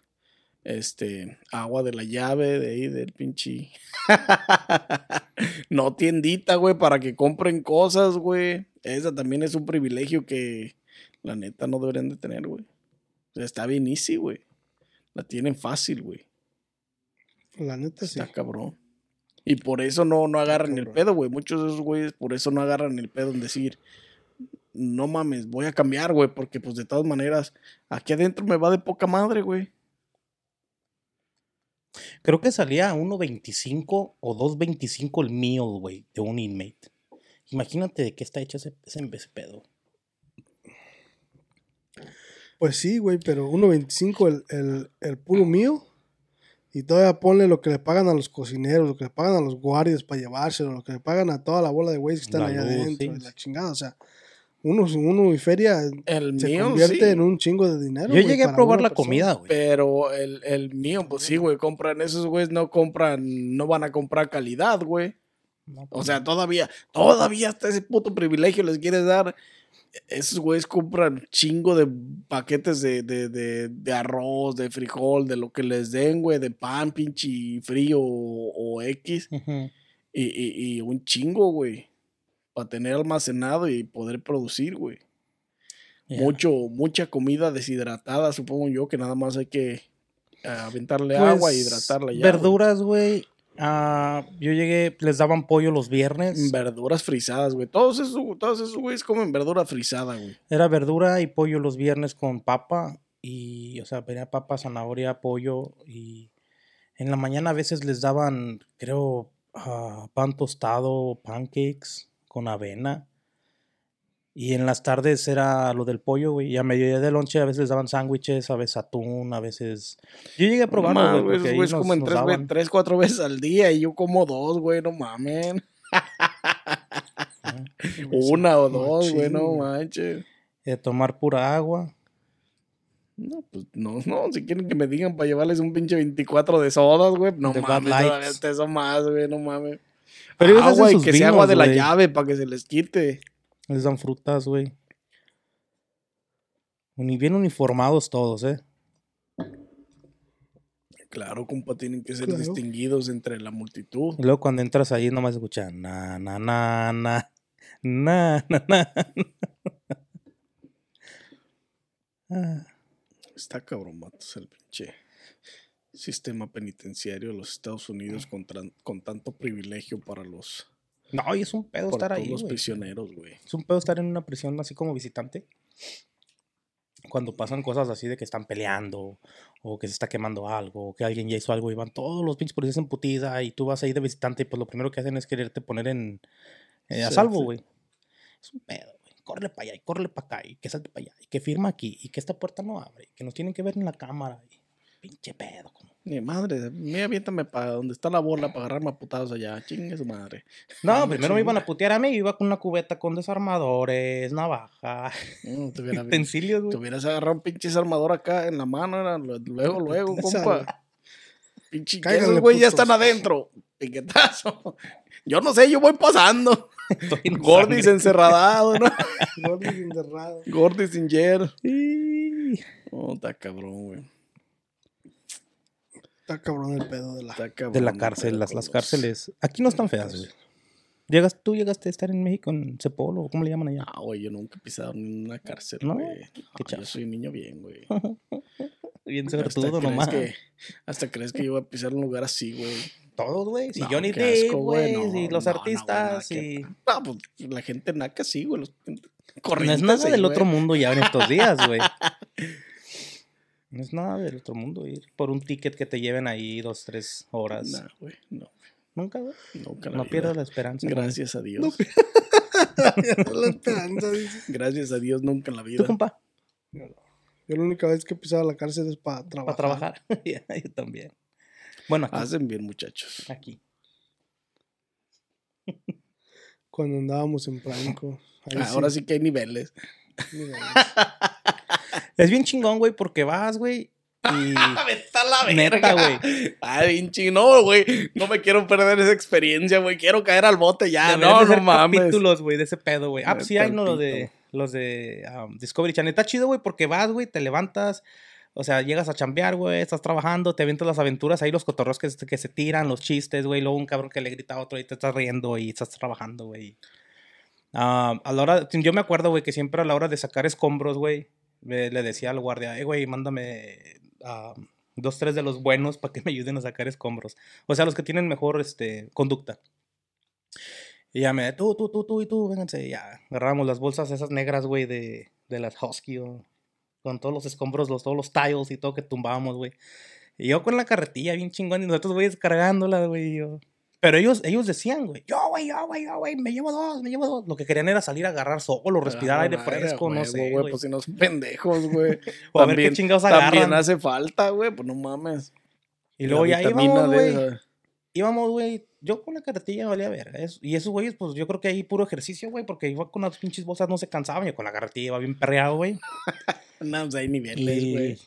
Speaker 1: este, agua de la llave de ahí del pinche. no tiendita, güey, para que compren cosas, güey. Esa también es un privilegio que la neta no deberían de tener, güey. O sea, está bien easy, güey. La tienen fácil, güey.
Speaker 3: La neta sí.
Speaker 1: Está cabrón. Y por eso no, no agarran el pedo, güey. Muchos de esos güeyes por eso no agarran el pedo en decir, no mames, voy a cambiar, güey, porque pues de todas maneras, aquí adentro me va de poca madre, güey.
Speaker 2: Creo que salía a 1.25 o 2.25 el meal, güey, de un inmate. Imagínate de qué está hecho ese, ese, ese pedo.
Speaker 3: Pues sí, güey, pero 1.25 el, el, el puro mío. Y todavía ponle lo que le pagan a los cocineros, lo que le pagan a los guardias para llevárselo, lo que le pagan a toda la bola de güeyes que están
Speaker 2: La
Speaker 3: allá adentro,
Speaker 2: sí.
Speaker 3: la chingada. O sea, uno, uno y feria
Speaker 1: El
Speaker 3: se
Speaker 1: mío,
Speaker 3: convierte
Speaker 1: sí.
Speaker 3: en un chingo de dinero.
Speaker 2: Yo llegué a probar la
Speaker 3: persona.
Speaker 2: comida, güey.
Speaker 1: Pero el, el mío, pues sí, güey, compran, esos güeyes no compran, no van a comprar calidad, güey.
Speaker 2: No,
Speaker 1: O
Speaker 2: pues,
Speaker 1: sea, todavía, todavía hasta ese puto privilegio les quieres dar. Esos güeyes compran chingo de paquetes de, de, de, de arroz, de frijol, de lo que les den, güey, de pan, pinche frío o, o X. y, y un chingo, güey. Para tener almacenado y poder producir, güey. Mucho, mucha comida deshidratada, supongo yo, que nada más hay que eh, aventarle
Speaker 2: Pues,
Speaker 1: agua y hidratarla ya.
Speaker 2: Verduras, güey. ah, yo llegué, les daban pollo los viernes.
Speaker 1: Verduras frisadas, güey. Todos esos, todos esos güeyes comen verdura frisada, güey.
Speaker 2: Era verdura y pollo los viernes con papa. Y, o sea, venía papa, zanahoria, pollo. Y en la mañana a veces les daban, creo, ah, pan tostado, pancakes con avena. Y en las tardes era lo del pollo, güey. Y a mediodía de lonche a veces daban sándwiches, a veces atún, a veces... Yo llegué a probarlo,
Speaker 1: No
Speaker 2: güey, porque nos-
Speaker 1: comen
Speaker 2: nos
Speaker 1: tres, ve- tres, cuatro veces al día y yo como dos, güey, no mamen. Una o dos, güey, no manches.
Speaker 2: De tomar pura agua.
Speaker 1: No, pues no, no, si quieren que me digan para llevarles un pinche 24 de sodas, güey, no
Speaker 2: De
Speaker 1: mames, todavía hasta eso más, güey, no mames.
Speaker 2: Pero sus
Speaker 1: que sea agua de la llave para que se les quite.
Speaker 2: Les dan frutas, güey. Uni- Bien uniformados todos, ¿eh?
Speaker 1: Claro, compa, tienen que ser
Speaker 3: Claro.
Speaker 1: distinguidos entre la multitud.
Speaker 2: Y luego cuando entras ahí nomás escuchas na, na, na, na, na, na, na. Ah,
Speaker 1: Está cabrón, matos, el pinche sistema penitenciario de los Estados Unidos con, con tanto privilegio para los,
Speaker 2: No, y es un pedo estar
Speaker 1: todos
Speaker 2: ahí,
Speaker 1: los prisioneros, güey.
Speaker 2: Es un pedo estar en una prisión así como visitante. Cuando pasan cosas así de que están peleando, o que se está quemando algo, o que alguien ya hizo algo y van todos los pinches policías en putida y tú vas ahí de visitante y pues lo primero que hacen es quererte poner en eh, a
Speaker 1: Sí,
Speaker 2: salvo,
Speaker 1: sí.
Speaker 2: güey. Es un pedo, güey. Córrele para allá y córrele para acá y que salte para allá y que firma aquí y que esta puerta no abre y que nos tienen que ver en la cámara. Y, pinche pedo. Como.
Speaker 1: Ni madre, mira, aviéntame para donde está la bola para agarrarme a putados allá. Chingue su madre.
Speaker 2: No,
Speaker 1: me
Speaker 2: primero me iban a putear a mí, iba con una cubeta con desarmadores, navaja,
Speaker 1: te
Speaker 2: utensilios,
Speaker 1: te
Speaker 2: güey.
Speaker 1: hubieras agarrado un pinche desarmador acá en la mano, era luego, luego, compa. Pinche, esos güey ya están adentro. Piquetazo. Yo no sé, yo voy pasando.
Speaker 2: En
Speaker 1: Gordis
Speaker 2: sangre.
Speaker 1: encerradado, ¿no?
Speaker 3: Gordis encerrado.
Speaker 1: Gordis sin yer.
Speaker 2: Sí.
Speaker 1: Oh, está cabrón, güey.
Speaker 3: Está cabrón el pedo de la.
Speaker 2: De la
Speaker 1: el
Speaker 2: cárcel, las, las cárceles. Aquí no están feas, güey. Llegas, ¿Tú llegaste a estar en México, en Cepolo? o ¿Cómo le llaman allá?
Speaker 1: No, güey, yo nunca he pisado en una cárcel,
Speaker 2: ¿No?
Speaker 1: güey.
Speaker 2: Qué
Speaker 1: No, yo soy un niño bien, güey.
Speaker 2: Bien
Speaker 1: crees
Speaker 2: nomás.
Speaker 1: que, hasta crees que yo voy a pisar un lugar así, güey.
Speaker 2: Todos, güey. Si
Speaker 1: No,
Speaker 2: Johnny Depp, güey.
Speaker 1: no,
Speaker 2: y los
Speaker 1: no, no,
Speaker 2: artistas. y...
Speaker 1: que- No, pues la gente naca sí, güey. Los,
Speaker 2: No es nada del
Speaker 1: güey.
Speaker 2: otro mundo ya en estos días, güey. No es nada del otro mundo ir por un ticket que te lleven ahí dos, tres horas.
Speaker 1: Nah, güey, no.
Speaker 2: Nunca, güey.
Speaker 1: Nunca
Speaker 2: No pierdas la esperanza.
Speaker 1: Gracias a Dios.
Speaker 3: la esperanza, dice.
Speaker 1: Gracias a Dios, nunca en la
Speaker 2: ¿Tú,
Speaker 1: vida.
Speaker 2: compa?
Speaker 3: Yo la única vez que he pisado la cárcel es para trabajar.
Speaker 2: Para trabajar. Yo también. Bueno, aquí.
Speaker 1: Hacen bien, muchachos.
Speaker 2: aquí.
Speaker 3: Cuando andábamos en Franco.
Speaker 1: Ah, Ahora sí que hay niveles.
Speaker 3: mira,
Speaker 2: Es bien chingón, güey, porque vas, güey. Y.
Speaker 1: Vete a la
Speaker 2: Neta,
Speaker 1: verga. Ay, bien chino, güey. No me quiero perder esa experiencia, güey. Quiero caer al bote ya.
Speaker 2: Deberían
Speaker 1: No, no mames.
Speaker 2: capítulos, güey, de ese pedo, güey. Ah, pues sí hay, ¿no?
Speaker 1: El
Speaker 2: de, los de um, Discovery Channel. Está chido, güey, porque vas, güey, te levantas. O sea, llegas a chambear, güey, estás trabajando, te avientas las aventuras, ahí los cotorros que, se- que se tiran, los chistes, güey, luego un cabrón que le grita a otro y te estás riendo y estás trabajando, güey. Ah, a la hora, yo me acuerdo, güey, que siempre a la hora de sacar escombros, güey, le, le decía al guardia, eh, güey, mándame ah, dos, tres de los buenos para que me ayuden a sacar escombros. O sea, los que tienen mejor este, conducta. Y ya me, tú, tú, tú, tú y tú, vénganse. Ya agarramos las bolsas esas negras, güey, de, de las Husky, con todos los escombros, los, todos los tiles y todo que tumbábamos, güey. Y yo con la carretilla bien chingón y nosotros, güey, descargándola, güey. yo- Pero ellos, ellos decían, güey, yo, güey, yo, güey, yo, güey, me llevo dos, me llevo dos. Lo que querían era salir a agarrar solo, respirar
Speaker 1: Ah,
Speaker 2: aire fresco, no sé, güey.
Speaker 1: Pues si no son pendejos, güey.
Speaker 2: O a ver qué chingados
Speaker 1: También
Speaker 2: agarran.
Speaker 1: hace falta, güey. Pues no mames.
Speaker 2: Y luego ya íbamos, güey.
Speaker 1: esa.
Speaker 2: íbamos, güey. Yo con la carretilla valía ver. y esos güeyes, pues yo creo que ahí puro ejercicio, güey, porque iba con las pinches bolsas, no se cansaban. Yo con la carretilla iba bien perreado, güey.
Speaker 1: No, pues hay niveles,
Speaker 2: Y,
Speaker 1: güey.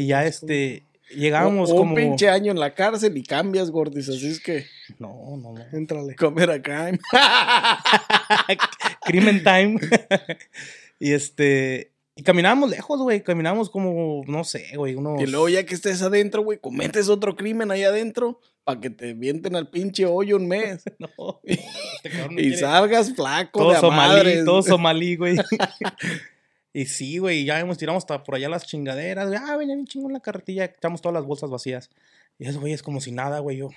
Speaker 2: y ya este. Llegábamos
Speaker 1: un
Speaker 2: como.
Speaker 1: pinche año en la cárcel y cambias, gordis. Así es que
Speaker 2: No, no, no.
Speaker 3: Éntrale.
Speaker 1: comer acá.
Speaker 2: Crimen time. y este. Y caminábamos lejos, güey. Caminábamos como, no sé, güey, unos.
Speaker 1: Y luego ya que estés adentro, güey, cometes otro crimen ahí adentro para que te vienten al pinche hoyo un mes.
Speaker 2: No, este no
Speaker 1: y salgas flaco
Speaker 2: todo
Speaker 1: de a
Speaker 2: somalí,
Speaker 1: madres.
Speaker 2: todo somalí, güey. Y sí, güey, ya hemos tirado hasta por allá las chingaderas. güey. Ah, venía bien chingón la carretilla, echamos todas las bolsas vacías. Y esos güeyes como si nada, güey, yo.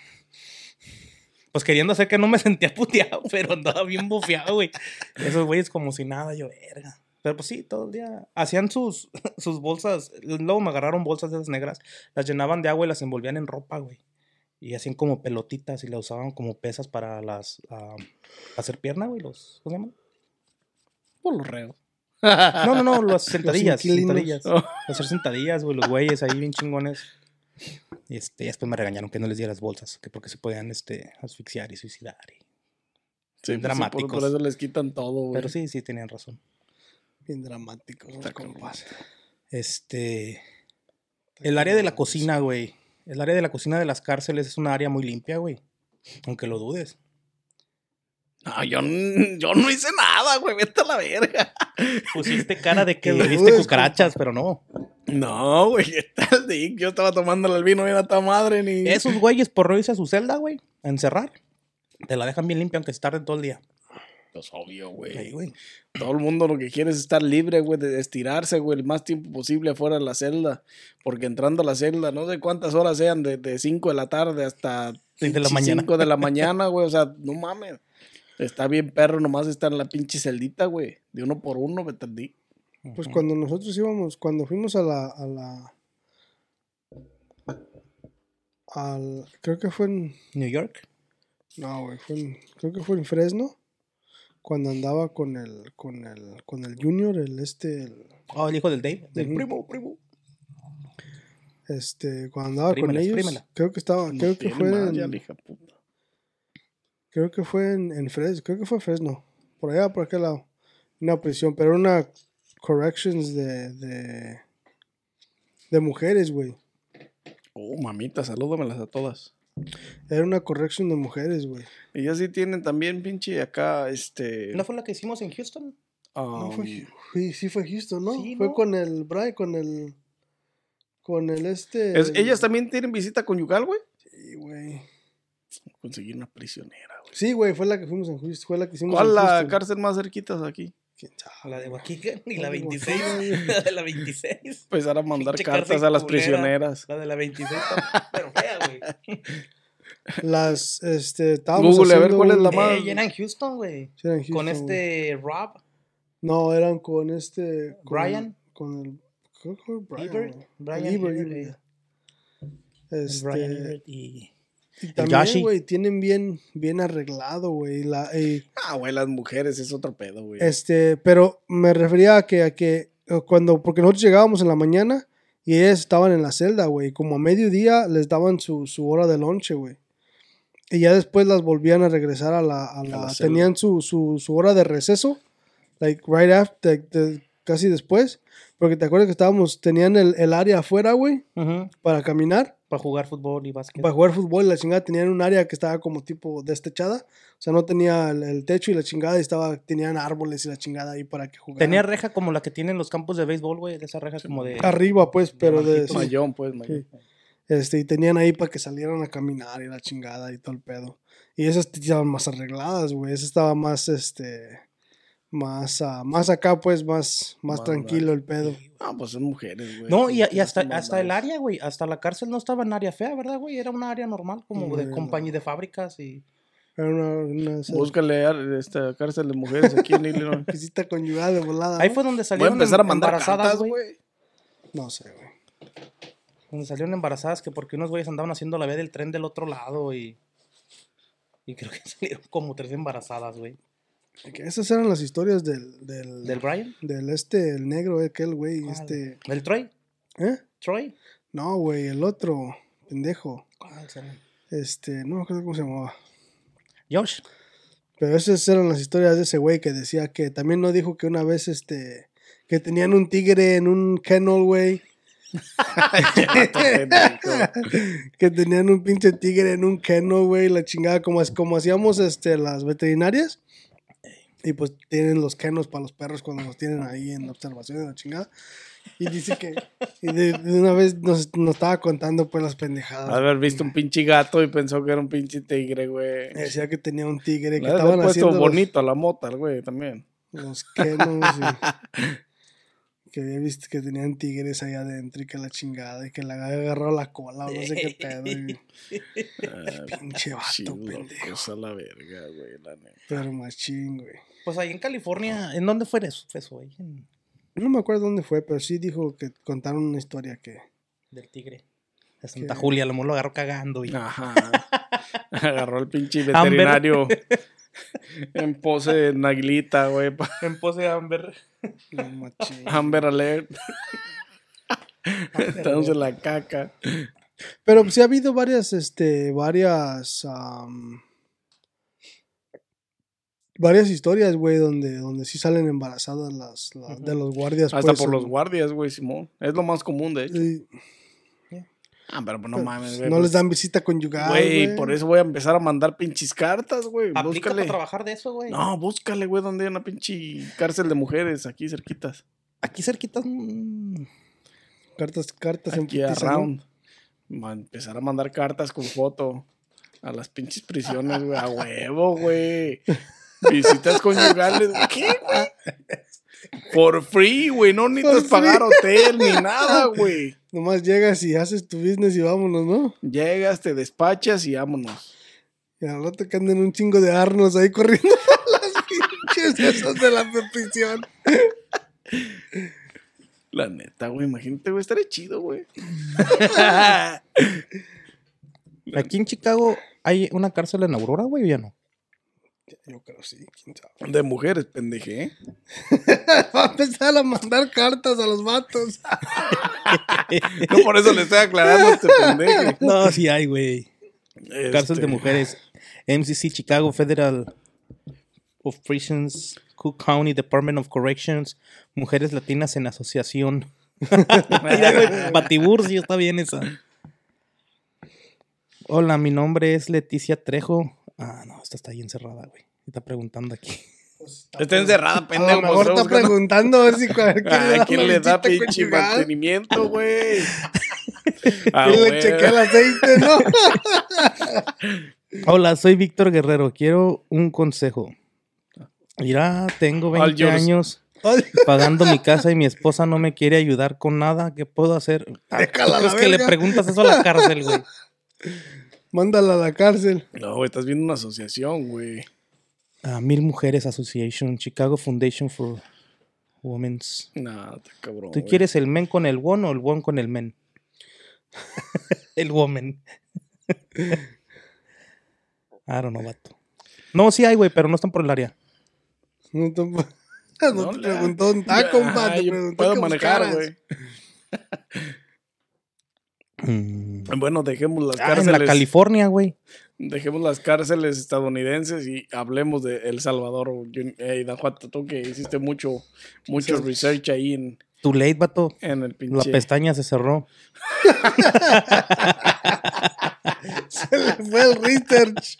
Speaker 2: Pues queriendo hacer que no me sentía puteado, pero andaba bien bufeado, güey. Esos güeyes como si nada, yo, verga. Pero pues sí, todo el día. Hacían sus, sus bolsas. Luego me agarraron bolsas de esas negras. Las llenaban de agua y las envolvían en ropa, güey. Y hacían como pelotitas y las usaban como pesas para las. ah, hacer pierna, güey. Los, ¿Cómo se llaman?
Speaker 1: Por los reos.
Speaker 2: No, no, no, las sentadillas. sentadillas.
Speaker 1: Oh.
Speaker 2: Hacer sentadillas, güey, los güeyes ahí bien chingones. Y este, después me regañaron que no les diera las bolsas, que porque se podían este, asfixiar y suicidar. y-
Speaker 1: Sí, pues
Speaker 2: dramáticos.
Speaker 1: por, por eso les quitan todo, güey.
Speaker 2: Pero sí, sí, tenían razón.
Speaker 3: Bien dramáticos.
Speaker 1: Está
Speaker 3: compas.
Speaker 2: Este. El área de la cocina, güey. El área de la cocina de las cárceles es una área muy limpia, güey. Aunque lo dudes.
Speaker 1: No, yo, yo no hice nada, güey. Vete a la verga.
Speaker 2: Pusiste cara de que viste cucarachas, pero no.
Speaker 1: No, güey. ¿Qué tal, Dick? Yo estaba tomando el vino bien a ta madre ni.
Speaker 2: Esos güeyes por no irse a su celda, güey, a encerrar, te la dejan bien limpia aunque se tarden todo el día.
Speaker 1: Pues obvio, güey.
Speaker 2: güey.
Speaker 1: Todo el mundo lo que quiere es estar libre, güey, de estirarse, güey, el más tiempo posible afuera de la celda. Porque entrando a la celda, no sé cuántas horas sean, de 5 de la tarde hasta
Speaker 2: Seis de la mañana.
Speaker 1: 5 de la mañana, güey. O sea, no mames. Está bien perro nomás estar en la pinche celdita, güey. De uno por uno, me tardí.
Speaker 3: Pues cuando nosotros íbamos, cuando fuimos a la, a la, al, creo que fue en,
Speaker 2: New York.
Speaker 3: no, güey, fue en, creo que fue en Fresno, cuando andaba con el, con el, con el Junior, el este, el-
Speaker 2: Oh, el hijo del Dave. Del primo, primo.
Speaker 3: este, cuando andaba con ellos, creo que estaba, creo que fue,
Speaker 1: más,
Speaker 3: en-
Speaker 1: ya, la hija puta.
Speaker 3: Creo que fue en, en Fresno, creo que fue Fresno, por allá, por aquel lado, una prisión, pero era una corrections de, de, de mujeres, güey.
Speaker 1: Oh, mamita, salúdamelas a todas.
Speaker 3: Era una correction de mujeres, güey.
Speaker 1: Ellas sí tienen también, pinche, acá, este.
Speaker 2: ¿No fue la que hicimos en Houston?
Speaker 3: No
Speaker 1: um,
Speaker 3: fue, fue- sí fue Houston, ¿no?
Speaker 2: Sí,
Speaker 3: fue
Speaker 2: ¿no?
Speaker 3: con el Brian, con el, con el este.
Speaker 1: ¿es-
Speaker 3: el-
Speaker 1: ¿Ellas también tienen visita conyugal, güey?
Speaker 3: Sí, güey.
Speaker 1: Conseguir una prisionera, güey.
Speaker 3: Sí, güey, fue la que fuimos en Houston, fue la que hicimos
Speaker 1: ¿Cuál
Speaker 3: en
Speaker 1: la cárcel más cerquita de aquí?
Speaker 3: ¿Quién sabe?
Speaker 2: La de Waukegan y la
Speaker 3: La de
Speaker 2: 26.
Speaker 3: Waukegan.
Speaker 2: La de la 26.
Speaker 1: Empezar a mandar
Speaker 2: Pinche
Speaker 1: cartas a las
Speaker 2: culera.
Speaker 1: prisioneras.
Speaker 2: La de la 26 está pero fea, güey.
Speaker 3: Las, este, estábamos
Speaker 1: Google, a ver
Speaker 3: haciendo
Speaker 1: cuál es la más-
Speaker 2: Eh, y era en Houston, güey.
Speaker 3: Sí, eran
Speaker 2: Con
Speaker 3: Houston, güey.
Speaker 2: este Rob.
Speaker 3: No, eran con este. con-
Speaker 2: Brian.
Speaker 3: Con el. Creo que Brian.
Speaker 2: Ebert. Brian
Speaker 3: Ebert,
Speaker 2: Ebert,
Speaker 3: Ebert. Este,
Speaker 2: Brian Ebert y...
Speaker 3: y también, güey, tienen bien, bien arreglado, güey. La, y-
Speaker 1: Ah, güey, las mujeres es otro pedo, güey.
Speaker 3: Este, pero me refería a que, a que eh, cuando, porque nosotros llegábamos en la mañana y ellas estaban en la celda, güey. Como a mediodía les daban su, su hora de lonche, güey. Y ya después las volvían a regresar a la, a la, tenían su, su, su hora de receso, like right after, casi después. Porque te acuerdas que estábamos, tenían el, el área afuera, güey, para caminar.
Speaker 2: Para jugar fútbol y básquet.
Speaker 3: Para jugar fútbol, la chingada tenían un área que estaba como tipo destechada. O sea, no tenía el, el techo y la chingada, y estaba, tenían árboles y la chingada ahí para que jugaran.
Speaker 2: Tenía reja como la que tienen los campos de béisbol, güey. De esas rejas como de.
Speaker 3: Arriba, pues, pero de.
Speaker 2: bajito.
Speaker 3: sí.
Speaker 1: Mayón, pues, mayón.
Speaker 3: Sí. Este, y tenían ahí para que salieran a caminar y la chingada y todo el pedo. Y esas estaban más arregladas, güey. Esa estaba más, este, más, ah, más acá, pues, más, más
Speaker 1: Más
Speaker 3: tranquilo el pedo.
Speaker 1: Ah, pues son mujeres, güey.
Speaker 2: No, y, hasta, hasta el área, güey. Hasta la cárcel no estaba en área fea, ¿verdad, güey? Era una área normal, como de
Speaker 3: Bueno.
Speaker 2: compañía de fábricas y.
Speaker 3: Era una, una
Speaker 1: Búscale a esta cárcel de mujeres aquí en Illinois.
Speaker 3: visita conyugal de volada.
Speaker 2: Ahí
Speaker 3: ¿no?
Speaker 2: fue donde
Speaker 1: Voy a
Speaker 2: salieron
Speaker 1: empezar a mandar
Speaker 2: embarazadas, güey.
Speaker 1: güey.
Speaker 3: No sé, güey.
Speaker 2: Donde salieron embarazadas que porque unos güeyes andaban haciendo la vía del tren del otro lado y. Y creo que salieron como tres embarazadas, güey.
Speaker 3: Que Esas eran las historias del, del,
Speaker 2: ¿Del Brian?
Speaker 3: del este, el negro, aquel güey,
Speaker 2: ¿Cuál?
Speaker 3: este,
Speaker 2: ¿Del Troy?
Speaker 3: ¿eh?
Speaker 2: ¿Troy?
Speaker 3: No, güey, el otro, pendejo.
Speaker 2: ¿Cuál será?
Speaker 3: Este, no me acuerdo cómo se llamaba.
Speaker 2: Josh.
Speaker 3: Pero esas eran las historias de ese güey que decía que también no dijo que una vez este que tenían un tigre en un kennel, güey. que tenían un pinche tigre en un kennel, güey, la chingada como como hacíamos este las veterinarias. Y pues tienen los kennels para los perros cuando los tienen ahí en observación, la chingada. Y dice que y de, de una vez nos, nos estaba contando pues las pendejadas.
Speaker 1: Haber visto un pinche gato y pensó que era un pinche tigre, güey.
Speaker 3: Decía que tenía un tigre que
Speaker 1: Le de
Speaker 3: estaban
Speaker 1: puesto
Speaker 3: haciendo los-
Speaker 1: bonito a la mota, güey, también.
Speaker 3: los kennels y que había visto que tenían tigres ahí adentro y que la chingada y que le agarrado la cola o no sé qué pedo. y-
Speaker 1: Ah,
Speaker 3: pinche vato, pendejo.
Speaker 1: a la verga, güey, la neta.
Speaker 3: Pero machín, güey.
Speaker 2: Pues ahí en California, ¿en dónde fue eso? Fue eso, güey. En-
Speaker 3: No me acuerdo dónde fue, pero sí dijo que contaron una historia que...
Speaker 2: Del tigre. De Santa. Julia, a lo mejor lo agarró cagando y.
Speaker 1: Ajá. Agarró el pinche veterinario en pose de naguilita, güey.
Speaker 2: En pose de Amber.
Speaker 3: No.
Speaker 1: Amber Alert. Dándose la caca.
Speaker 3: Pero sí ha habido varias, este, varias... varias historias, güey, donde, donde sí salen embarazadas las, las- de los guardias.
Speaker 1: Hasta
Speaker 3: pues,
Speaker 1: por los
Speaker 3: en-
Speaker 1: guardias, güey, Simón. Es lo más común, de hecho.
Speaker 3: y-
Speaker 1: Ah, pero pues no
Speaker 3: pues,
Speaker 1: mames, güey.
Speaker 3: no
Speaker 1: pues,
Speaker 3: les dan visita conyugal,
Speaker 1: Güey,
Speaker 3: güey.
Speaker 1: por eso voy a empezar a mandar pinches cartas, güey.
Speaker 2: Aplica
Speaker 1: Búscale.
Speaker 2: para trabajar de eso, güey.
Speaker 1: No, búscale, güey, donde hay una pinche cárcel de mujeres aquí cerquitas.
Speaker 2: Aquí cerquitas. mm,
Speaker 3: Cartas, cartas en
Speaker 1: Aquí
Speaker 3: ¿no?
Speaker 1: around. Va a empezar a mandar cartas con foto a las pinches prisiones, güey. A huevo, güey. Visitas conyugales. ¿Qué, güey? For free, güey. No necesitas pagar hotel ni nada, güey.
Speaker 3: Nomás llegas y haces tu business y vámonos, ¿no?
Speaker 1: Llegas, te despachas y vámonos.
Speaker 3: Y al rato que anden un chingo de arnos ahí corriendo por las pinches esas de la prisión.
Speaker 1: La neta, güey. Imagínate, güey. Estaría chido, güey.
Speaker 2: Aquí en Chicago hay una cárcel en Aurora, güey, o ya no.
Speaker 3: Yo creo sí, quién sabe.
Speaker 1: De mujeres, pendeje, ¿eh?
Speaker 3: Va a empezar a mandar cartas a los vatos.
Speaker 1: No por eso le estoy aclarando a este pendejo.
Speaker 2: No, sí hay, güey. Cárcel de
Speaker 1: Este,
Speaker 2: mujeres. MCC Chicago Federal of Prisons, Cook County Department of Corrections, Mujeres Latinas en Asociación. Mira, güey, Batibur, sí está bien esa. Hola, mi nombre es Leticia Trejo. Ah, no, esta está ahí encerrada, güey. Está preguntando aquí.
Speaker 1: Está encerrada,
Speaker 3: A
Speaker 1: pendejo.
Speaker 3: lo mejor
Speaker 1: pues,
Speaker 3: está
Speaker 1: buscando-
Speaker 3: preguntando a ver si cualquier
Speaker 1: ¿A quién le da pinche mantenimiento, güey? A
Speaker 3: ¿Quién le chequea el aceite, no?
Speaker 2: Hola, soy Víctor Guerrero. Quiero un consejo. Mira, tengo
Speaker 1: All
Speaker 2: 20
Speaker 1: yours.
Speaker 2: años pagando mi casa y mi esposa no me quiere ayudar con nada. ¿Qué puedo hacer? Ah, ¿tú
Speaker 3: Déjala a la
Speaker 2: crees que le preguntas eso a la cárcel, güey?
Speaker 3: Mándala a la cárcel.
Speaker 1: No, güey, estás viendo una asociación, güey.
Speaker 2: Ah, Mil Mujeres Association, Chicago Foundation for Women's.
Speaker 1: No, está cabrón.
Speaker 2: ¿Tú
Speaker 1: güey.
Speaker 2: quieres el men con el won o el won con el men? el woman. I don't know, vato. No, sí hay, güey, pero no están por el área.
Speaker 3: No te, no
Speaker 1: No,
Speaker 3: te preguntó dónde está, compa.
Speaker 1: Ah,
Speaker 3: Te
Speaker 1: yo puedo
Speaker 3: que
Speaker 1: manejar, güey.
Speaker 2: Mm.
Speaker 1: Bueno, dejemos las
Speaker 2: Ah, en
Speaker 1: cárceles.
Speaker 2: la California, güey.
Speaker 1: Dejemos las cárceles estadounidenses y hablemos de El Salvador. Yo- Ey, Dan Juan, tú que hiciste mucho, mucho
Speaker 3: Sí.
Speaker 1: research ahí en,
Speaker 2: Too late, vato.
Speaker 1: en el
Speaker 2: La
Speaker 1: pinche.
Speaker 2: pestaña se cerró.
Speaker 3: Se le fue el research.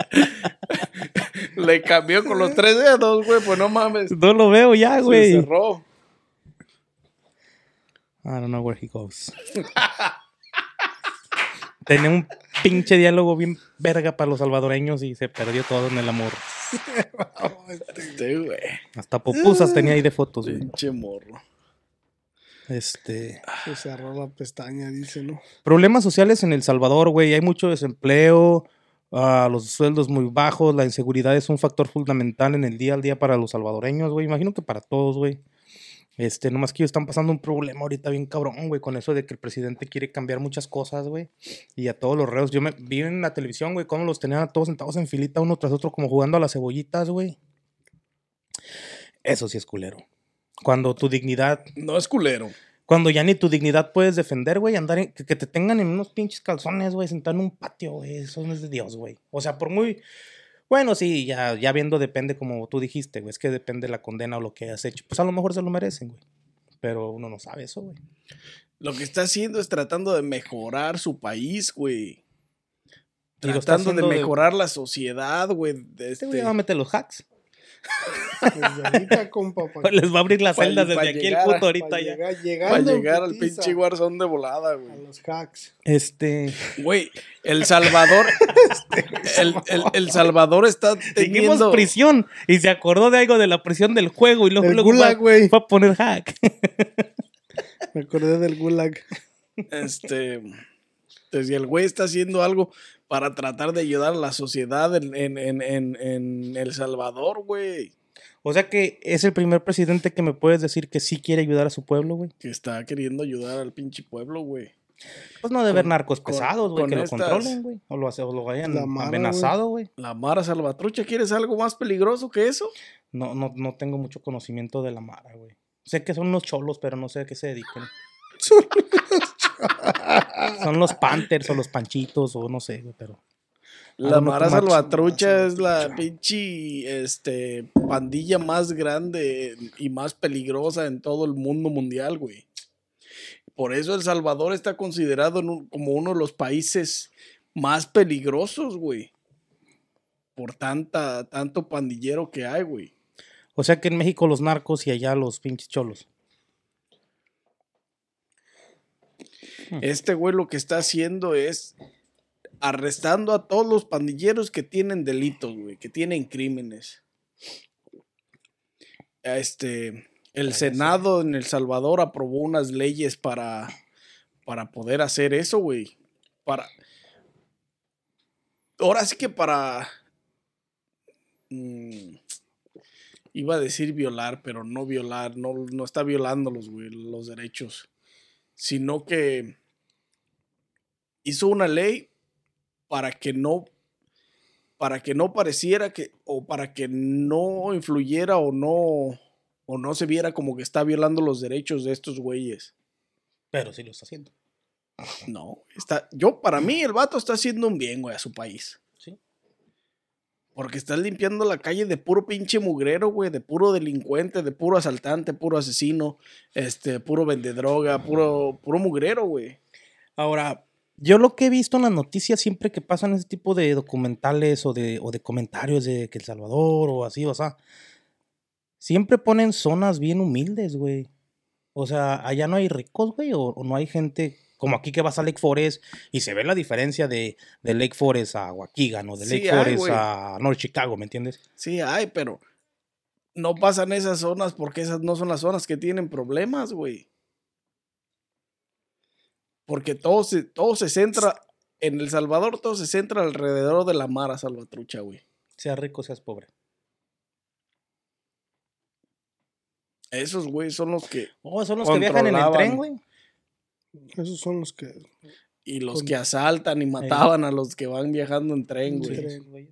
Speaker 1: Le cambió con los tres dedos, güey. Pues no mames.
Speaker 2: No lo veo ya,
Speaker 1: Se
Speaker 2: güey. I
Speaker 1: cerró.
Speaker 2: don't know where he goes. Tenía un pinche diálogo bien verga para los salvadoreños y se perdió todo en el amor.
Speaker 1: Este, güey.
Speaker 2: Hasta popusas tenía ahí de fotos, güey.
Speaker 1: Pinche morro.
Speaker 2: Este.
Speaker 3: Se cerró la pestaña, dice, ¿no?
Speaker 2: Problemas sociales en El Salvador, güey. Hay mucho desempleo, ah, los sueldos muy bajos, la inseguridad es un factor fundamental en el día al día para los salvadoreños, güey. Imagino que para todos, güey. Este, nomás que ellos están pasando un problema ahorita bien cabrón, güey, con eso de que el presidente quiere cambiar muchas cosas, güey. Y a todos los reos. Yo me vi en la televisión, güey, cómo los tenían a todos sentados en filita uno tras otro, como jugando a las cebollitas, güey. Eso sí es culero. Cuando tu dignidad
Speaker 1: No es culero.
Speaker 2: cuando ya ni tu dignidad puedes defender, güey, andar en- que, que te tengan en unos pinches calzones, güey, sentado en un patio, güey, eso no es de Dios, güey. O sea, por muy bueno, sí, ya ya viendo depende como tú dijiste, güey, es que depende la condena o lo que hayas hecho. Pues a lo mejor se lo merecen, güey. Pero uno no sabe eso, güey.
Speaker 1: Lo que está haciendo es tratando de mejorar su país, güey. Tratando de
Speaker 2: de-
Speaker 1: mejorar la sociedad, güey. de
Speaker 2: Este
Speaker 1: Este,
Speaker 2: güey va a meter los hacks.
Speaker 3: Desde ahorita, compa, pa-
Speaker 2: Les va a abrir las celdas desde aquí el
Speaker 1: llegar a-
Speaker 2: puto
Speaker 3: pa
Speaker 2: ahorita ya.
Speaker 3: llegar-
Speaker 1: para llegar al
Speaker 3: putiza
Speaker 1: pinche guarzón de volada,
Speaker 3: A
Speaker 1: güey.
Speaker 3: los hacks.
Speaker 2: Este,
Speaker 1: Güey, El Salvador. el, el- El Salvador está
Speaker 2: dijimos
Speaker 1: teniendo.
Speaker 2: prisión y se acordó de algo de la prisión del juego y luego, luego
Speaker 3: gulag,
Speaker 2: va-
Speaker 3: güey.
Speaker 2: va a poner hack.
Speaker 3: Me acordé del gulag.
Speaker 1: Este. Pues, y el güey está haciendo algo para tratar de ayudar a la sociedad en, en, en, en, en El Salvador, güey.
Speaker 2: O sea que es el primer presidente que me puedes decir que sí quiere ayudar a su pueblo, güey.
Speaker 1: Que está queriendo ayudar al pinche pueblo, güey.
Speaker 2: Pues no de haber narcos pesados, güey, que lo controlen, güey. O lo, hace- o lo hayan
Speaker 3: Mara,
Speaker 2: amenazado, güey.
Speaker 1: La Mara Salvatrucha, ¿quieres algo más peligroso que eso?
Speaker 2: No, no, no tengo mucho conocimiento de la Mara, güey. Sé que son unos cholos, pero no sé a qué se dediquen. Son los Panthers o los Panchitos o no sé, pero...
Speaker 1: La Mara. Salvatrucha es la pinche este, pandilla más grande y más peligrosa en todo el mundo mundial, güey. Por eso El Salvador está considerado un- como uno de los países más peligrosos, güey. Por tanta, tanto pandillero que hay, güey.
Speaker 2: O sea que en México los narcos y allá los pinches cholos.
Speaker 1: Este güey lo que está haciendo es arrestando a todos los pandilleros que tienen delitos, güey, que tienen crímenes. Este, el Senado en El Salvador aprobó unas leyes para, para poder hacer eso, güey. Para. Ahora sí que para. mm, iba a decir violar, pero no violar, no, no está violando los, güey, los derechos sino que hizo una ley para que no para que no pareciera que o para que no influyera o no o no se viera como que está violando los derechos de estos güeyes.
Speaker 2: Pero sí lo está haciendo.
Speaker 1: No, está yo para mí el vato está haciendo un bien, güey, a su país. Porque está limpiando la calle de puro pinche mugrero, güey, de puro delincuente, de puro asaltante, puro asesino, este, puro vendedroga, puro puro mugrero, güey.
Speaker 2: Ahora, yo lo que he visto en las noticias siempre que pasan ese tipo de documentales o de, o de comentarios de que El Salvador o así, o sea, siempre ponen zonas bien humildes, güey. O sea, allá no hay ricos, güey, o no hay gente como aquí que vas a Lake Forest y se ve la diferencia de, de Lake Forest a Waukegan o de Lake Forest a North Chicago, ¿me entiendes?
Speaker 1: Sí, hay, pero no pasan esas zonas porque esas no son las zonas que tienen problemas, güey. Porque todo se, todo se centra, en El Salvador todo se centra alrededor de la Mara Salvatrucha, güey.
Speaker 2: Seas rico, seas pobre.
Speaker 1: Esos güey son los que,
Speaker 2: Oh, son los que viajan en el tren, güey.
Speaker 3: Esos son los que.
Speaker 1: y los
Speaker 3: Con-
Speaker 1: que asaltan y mataban a los que van viajando en tren, güey.
Speaker 3: Tren.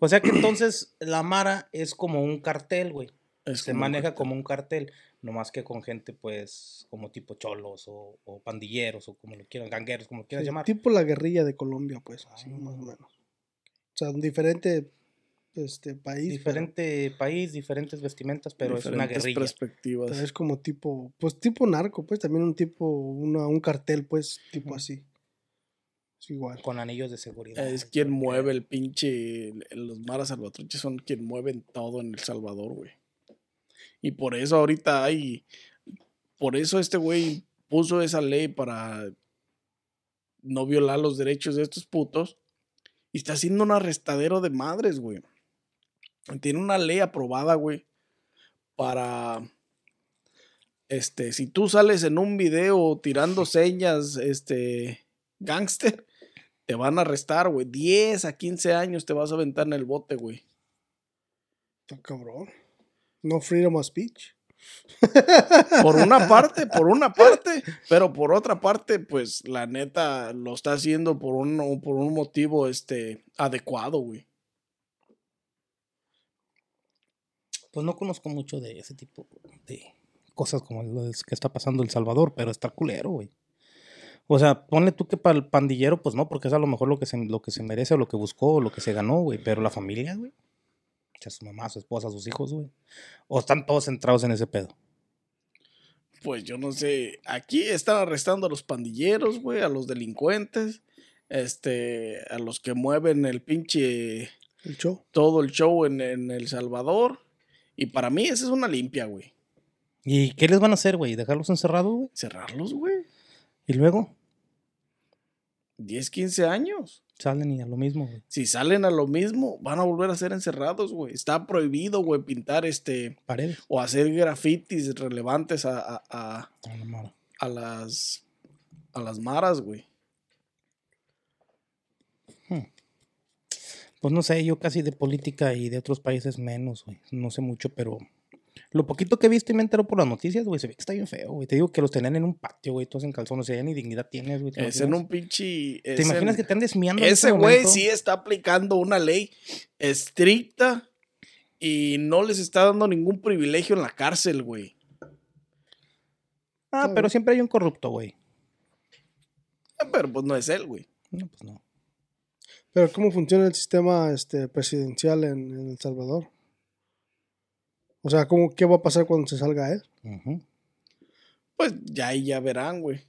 Speaker 2: O sea que entonces la Mara es como un cartel, güey.
Speaker 1: Es
Speaker 2: Se
Speaker 1: como-
Speaker 2: maneja como un cartel. No más que con gente, pues, como tipo cholos o, o pandilleros o como lo quieran, gangueros, como lo quieras
Speaker 3: Sí,
Speaker 2: llamar.
Speaker 3: Tipo la guerrilla de Colombia, pues, así
Speaker 2: Ah.
Speaker 3: más o menos. O sea, un diferente este, país. pero-
Speaker 2: Diferente país, diferentes vestimentas, pero es una
Speaker 1: Diferentes
Speaker 2: guerrilla.
Speaker 1: perspectivas.
Speaker 3: pero es como tipo, pues tipo narco, pues también un tipo, una, un cartel, pues, tipo así. Es igual.
Speaker 2: Con anillos de seguridad.
Speaker 1: Es quien mueve el pinche. Los maras salvatruches son quien mueven todo en El Salvador, güey. Y por eso ahorita hay. Por eso este güey puso esa ley para no violar los derechos de estos putos. Y está haciendo un arrestadero de madres, güey. Tiene una ley aprobada, güey. Para. Este, si tú sales en un video tirando señas, este, gangster, te van a arrestar, güey. 10 a 15 años te vas a aventar en el bote, güey.
Speaker 3: Está cabrón. No freedom of speech.
Speaker 1: Por una parte, por una parte, pero por otra parte, pues la neta lo está haciendo por un, por un motivo este, adecuado, güey.
Speaker 2: Pues no conozco mucho de ese tipo de cosas como lo que está pasando en El Salvador, pero está culero, güey. O sea, ponle tú que para el pandillero, pues no, porque es a lo mejor lo que se, lo que se merece o lo que buscó o lo que se ganó, güey. Pero la familia, güey. O sea, su mamá, su esposa, sus hijos, güey. O están todos centrados en ese pedo.
Speaker 1: Pues yo no sé. Aquí están arrestando a los pandilleros, güey, a los delincuentes, este, a los que mueven el pinche
Speaker 3: El show.
Speaker 1: todo el show en, en El Salvador. Y para mí esa es una limpia, güey.
Speaker 2: ¿Y qué les van a hacer, güey? ¿Dejarlos encerrados, güey?
Speaker 1: Cerrarlos, güey.
Speaker 2: Y luego
Speaker 1: 10, 15 años.
Speaker 2: salen y a lo mismo, güey.
Speaker 1: Si salen a lo mismo, van a volver a ser encerrados, güey. Está prohibido, güey, pintar este
Speaker 2: Paredes.
Speaker 1: o hacer grafitis relevantes a, a, a-
Speaker 2: A la madre.
Speaker 1: a las a las maras, güey.
Speaker 2: Pues no sé, yo casi de política y de otros países menos, güey. No sé mucho, pero lo poquito que he visto y me entero por las noticias, güey, se ve que está bien feo, güey. Te digo que los tenían en un patio, güey, todos en calzones, o sea, ya ni dignidad tienes, güey. ¿Te
Speaker 1: Es en un pinche.
Speaker 2: ¿Te imaginas
Speaker 1: en-
Speaker 2: que te andes miando
Speaker 1: Ese güey sí está aplicando una ley estricta y no les está dando ningún privilegio en la cárcel, güey.
Speaker 2: Ah, pero siempre hay un corrupto, güey.
Speaker 1: Ah, Pero pues no es él, güey.
Speaker 2: No, pues no.
Speaker 3: Pero ¿cómo funciona el sistema este, presidencial en, en El Salvador? O sea, ¿cómo, ¿qué va a pasar cuando se salga él?
Speaker 1: Pues ya ahí ya verán, güey.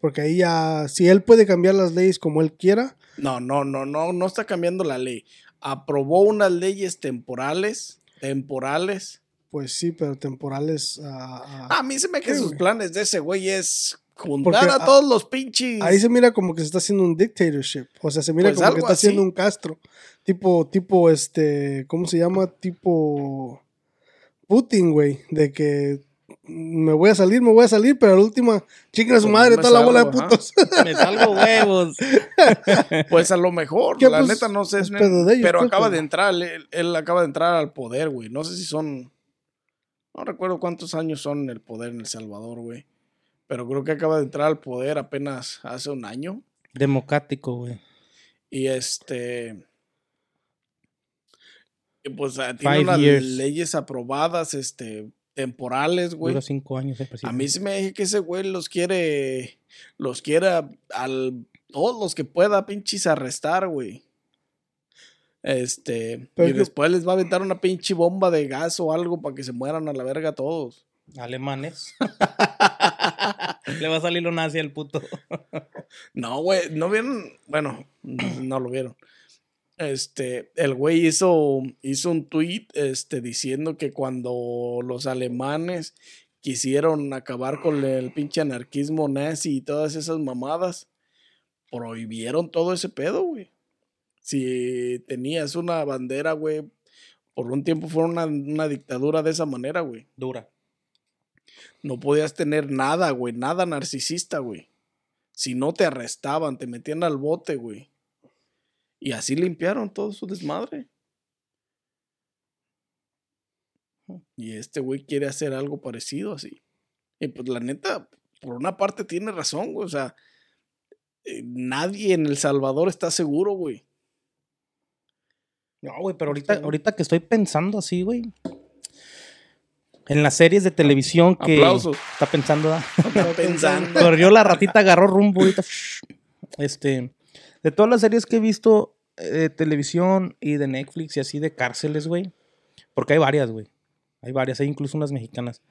Speaker 3: Porque ahí ya, si él puede cambiar las leyes como él quiera,
Speaker 1: No, no, no, no, no está cambiando la ley. Aprobó unas leyes temporales, temporales.
Speaker 3: pues sí, pero temporales. ah,
Speaker 1: A mí se me que
Speaker 3: ¿Qué,
Speaker 1: sus
Speaker 3: güey?
Speaker 1: planes de ese güey es juntar
Speaker 3: Porque
Speaker 1: a
Speaker 3: a-
Speaker 1: todos los pinches.
Speaker 3: Ahí se mira como que se está haciendo un dictatorship. O sea, se mira
Speaker 1: Pues
Speaker 3: como que está haciendo un Castro. Tipo, tipo, este, ¿cómo se llama? Tipo Putin, güey. De que me voy a salir, me voy a salir, pero a la última, chinga su
Speaker 1: Pues
Speaker 3: madre, toda la bola de
Speaker 1: ajá.
Speaker 3: putos.
Speaker 2: Me salgo huevos.
Speaker 1: Pues a lo mejor,
Speaker 3: ¿Qué,
Speaker 1: la
Speaker 3: pues,
Speaker 1: neta no sé.
Speaker 3: es pedo de ellos,
Speaker 1: pero
Speaker 3: pues,
Speaker 1: acaba de entrar, él, él acaba de entrar al poder, güey. No sé si son. No recuerdo cuántos años son en el poder en El Salvador, güey. Pero creo que acaba de entrar al poder apenas hace un año.
Speaker 2: Democrático, güey.
Speaker 1: Y este. pues ah, tiene unas
Speaker 2: years.
Speaker 1: leyes aprobadas, este, temporales, güey.
Speaker 2: Dura cinco años el
Speaker 1: A
Speaker 2: presidente.
Speaker 1: mí se me dije que ese güey los quiere. Los quiere a- al. Todos los que pueda, pinches, arrestar, güey. Este.
Speaker 3: Pero
Speaker 1: y
Speaker 3: que-
Speaker 1: después les va a aventar una pinche bomba de gas o algo para que se mueran a la verga todos.
Speaker 2: Alemanes. Le va a salir lo nazi al puto.
Speaker 1: No, güey, no vieron. Bueno, no lo vieron. Este, el güey hizo, hizo un tweet este, diciendo que cuando los alemanes quisieron acabar con el pinche anarquismo nazi y todas esas mamadas, prohibieron todo ese pedo, güey. Si tenías una bandera, güey, por un tiempo fue una, una dictadura de esa manera, güey.
Speaker 2: Dura.
Speaker 1: No podías tener nada, güey, nada narcisista, güey. Si no te arrestaban, te metían al bote, güey. Y así limpiaron todo su desmadre. Y este güey quiere hacer algo parecido así. Y pues la neta, por una parte tiene razón, güey. O sea, eh, nadie en El Salvador está seguro, güey.
Speaker 2: No, güey, pero ahorita, ahorita que estoy pensando así, güey. En las series de televisión que
Speaker 1: Aplausos.
Speaker 2: está pensando.
Speaker 1: Está pensando.
Speaker 2: corrió la ratita, agarró rumbo ahorita. Este, de todas las series que he visto eh, de televisión y de Netflix y así de cárceles, güey. Porque hay varias, güey. Hay varias, hay incluso unas mexicanas.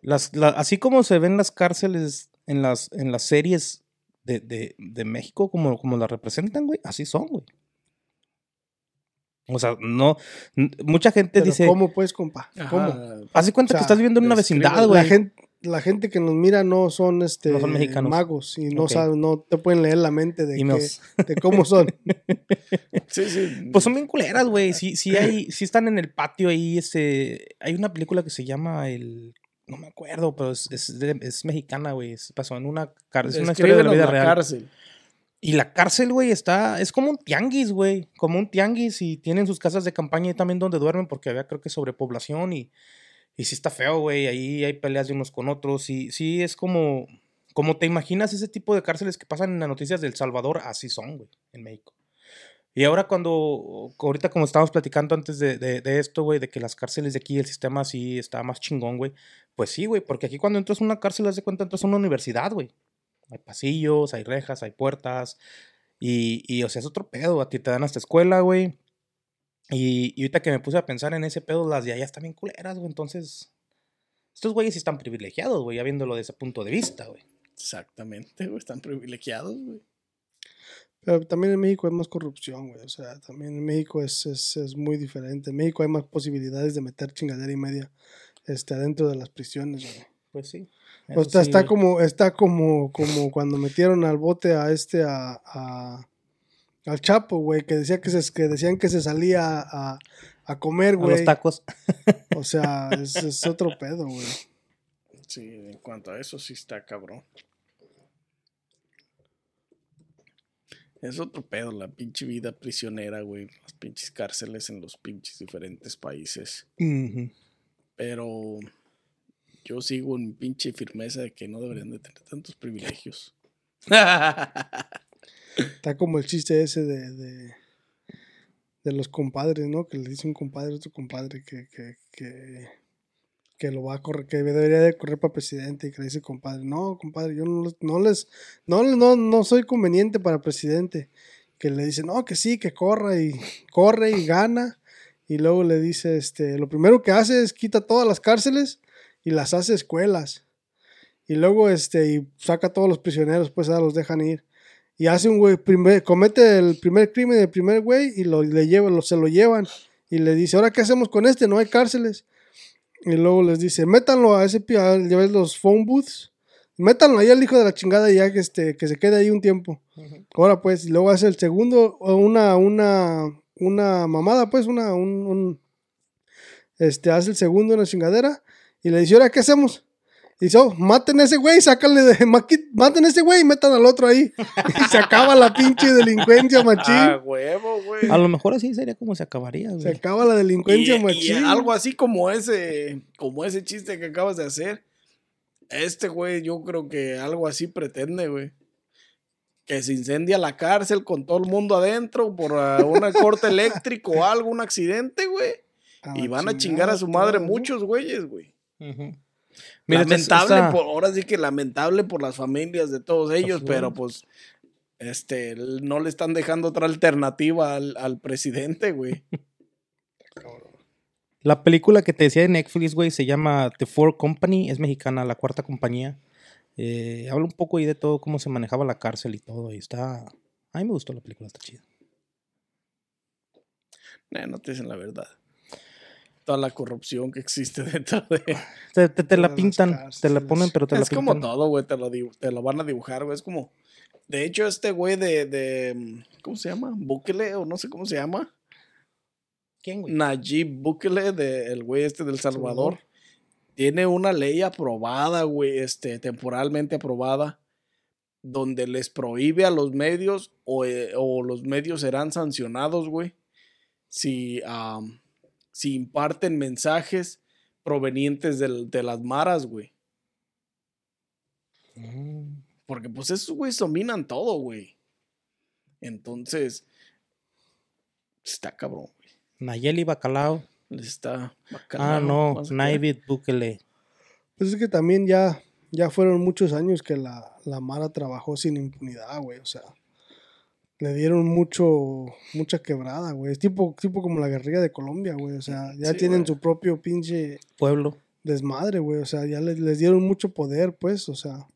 Speaker 2: Las, la- así como se ven las cárceles en las, en las series de, de- de México, como, como las representan, güey, así son, güey. O sea, no. Mucha gente
Speaker 3: Pero
Speaker 2: dice.
Speaker 3: ¿Cómo pues, compa? ¿Cómo?
Speaker 1: Ajá.
Speaker 2: De cuenta
Speaker 3: O sea,
Speaker 2: que estás viviendo en una vecindad, güey.
Speaker 3: La gente, la gente que nos mira no son este
Speaker 2: No son mexicanos.
Speaker 3: magos y no
Speaker 2: Ok.
Speaker 3: saben, no te pueden leer la mente de, de cómo son.
Speaker 1: Sí, sí.
Speaker 2: Pues son bien culeras, güey. Sí, sí hay, sí están en el patio ahí, este, hay una película que se llama el, no me acuerdo, pero es, es, es mexicana, güey. es- Pasó en una cárcel, es una historia de la vida
Speaker 1: la
Speaker 2: real.
Speaker 1: cárcel.
Speaker 2: Y la cárcel, güey, está, es como un tianguis, güey, como un tianguis y tienen sus casas de campaña y también donde duermen porque había creo que sobrepoblación y, y sí está feo, güey, ahí hay peleas de unos con otros y sí es como, como te imaginas ese tipo de cárceles que pasan en las noticias del Salvador, así son, güey, en México. Y ahora cuando, ahorita como estábamos platicando antes de, de, de esto, güey, de que las cárceles de aquí, el sistema sí está más chingón, güey, pues sí, güey, porque aquí cuando entras a una cárcel, haz de cuenta, entras a una universidad, güey. Hay pasillos, hay rejas, hay puertas. Y, y, o sea, es otro pedo. A ti te dan hasta escuela, güey. Y, y ahorita que me puse a pensar en ese pedo, las de allá están bien culeras, güey. Entonces, estos güeyes sí están privilegiados, güey, ya viéndolo desde ese punto de vista, güey.
Speaker 1: Exactamente, güey. Están privilegiados, güey.
Speaker 3: Pero también en México hay más corrupción, güey. O sea, también en México es, es, es muy diferente. En México hay más posibilidades de meter chingadera y media este, adentro de las prisiones, güey.
Speaker 2: Pues sí.
Speaker 3: O
Speaker 2: eso
Speaker 3: está,
Speaker 2: sí,
Speaker 3: está
Speaker 2: güey.
Speaker 3: como, está como, como cuando metieron al bote a este a, a- al Chapo, güey, que decía que se, que decían que se salía a, a comer,
Speaker 2: A los
Speaker 3: güey.
Speaker 2: tacos.
Speaker 3: O sea, es, es otro pedo, güey.
Speaker 1: Sí, en cuanto a eso sí está cabrón. Es otro pedo, la pinche vida prisionera, güey. Las pinches cárceles en los pinches diferentes países. Pero yo sigo en pinche firmeza de que no deberían de tener tantos privilegios.
Speaker 3: Está como el chiste ese de, de, los compadres, ¿no? Que le dice un compadre a otro compadre que, que, que, que lo va a correr, que debería de correr para presidente y que le dice compadre, no, compadre, yo no, les- no les, no, no, no soy conveniente para presidente. Que le dice, no, que sí, que corra y corre y gana. Y luego le dice, este, lo primero que hace es quita todas las cárceles y las hace escuelas. Y luego, este, y saca a todos los prisioneros, pues ya los dejan ir. Y hace un güey, primer- comete el primer crimen del primer güey y lo, le llevan, lo, se lo llevan. Y le dice, ¿ahora qué hacemos con este? No hay cárceles. Y luego les dice, métanlo a ese, a- ya ves los phone booths. Métanlo ahí al hijo de la chingada y ya que, este, que se quede ahí un tiempo. Ahora pues, y luego hace el segundo, o una, una, una mamada, pues, una, un, un- este, hace el segundo una chingadera. Y le dice, ¿ahora qué hacemos? Y dice, oh, maten a ese güey, sácanle de, maten a ese güey y metan al otro ahí. Y se acaba la pinche delincuencia, machín.
Speaker 1: Ah, huevo, güey.
Speaker 2: A lo mejor así sería como se acabaría,
Speaker 3: Se
Speaker 2: güey.
Speaker 3: acaba la delincuencia,
Speaker 1: Y, y
Speaker 3: machín.
Speaker 1: algo así como ese, como ese chiste que acabas de hacer. Este güey, yo creo que algo así pretende, güey. Que se incendia la cárcel con todo el mundo adentro por ah, un corte eléctrico o algo, un accidente, güey. y van a chingar a su madre muchos güeyes, güey.
Speaker 2: Mira,
Speaker 1: lamentable,
Speaker 2: esta-
Speaker 1: por, ahora sí que lamentable por las familias de todos ellos, pero pues este no le están dejando otra alternativa al, al presidente, güey.
Speaker 2: La película que te decía de Netflix, güey, se llama The Four Company, es mexicana, la cuarta compañía. Eh, habla un poco ahí de todo, cómo se manejaba la cárcel y todo, y está... A mí me gustó la película, está chida.
Speaker 1: Nah, no te dicen la verdad. Toda la corrupción que existe dentro de...
Speaker 2: Te, te- te la pintan, te la ponen, pero te la
Speaker 1: es como
Speaker 2: pintan.
Speaker 1: todo, güey, te te lo van a dibujar, güey. Es como... De hecho, este güey de, de... ¿Cómo se llama? Bukele, o no sé cómo se llama.
Speaker 2: ¿Quién, güey?
Speaker 1: Nayib Bukele, de, el güey este del Salvador, tiene una ley aprobada, güey, este, temporalmente aprobada, donde les prohíbe a los medios o, eh, o los medios serán sancionados, güey, si, si imparten mensajes provenientes del- de las maras, güey.
Speaker 2: Mm.
Speaker 1: Porque pues esos güeyes dominan todo, güey. Entonces, está cabrón, güey.
Speaker 2: Nayeli Bacalao.
Speaker 1: Les está
Speaker 2: Ah,
Speaker 1: bacalao,
Speaker 2: no,
Speaker 1: más que-
Speaker 2: Nayib Bukele.
Speaker 3: Pues es que también ya, ya fueron muchos años que la, la Mara trabajó sin impunidad, güey. O sea, le dieron mucho, mucha quebrada, güey. Es tipo, tipo como la guerrilla de Colombia, güey. O sea, ya
Speaker 1: Sí,
Speaker 3: tienen
Speaker 1: güey.
Speaker 3: su propio pinche
Speaker 2: Pueblo.
Speaker 3: desmadre, güey. O sea, ya les, les dieron mucho poder, pues. O sea,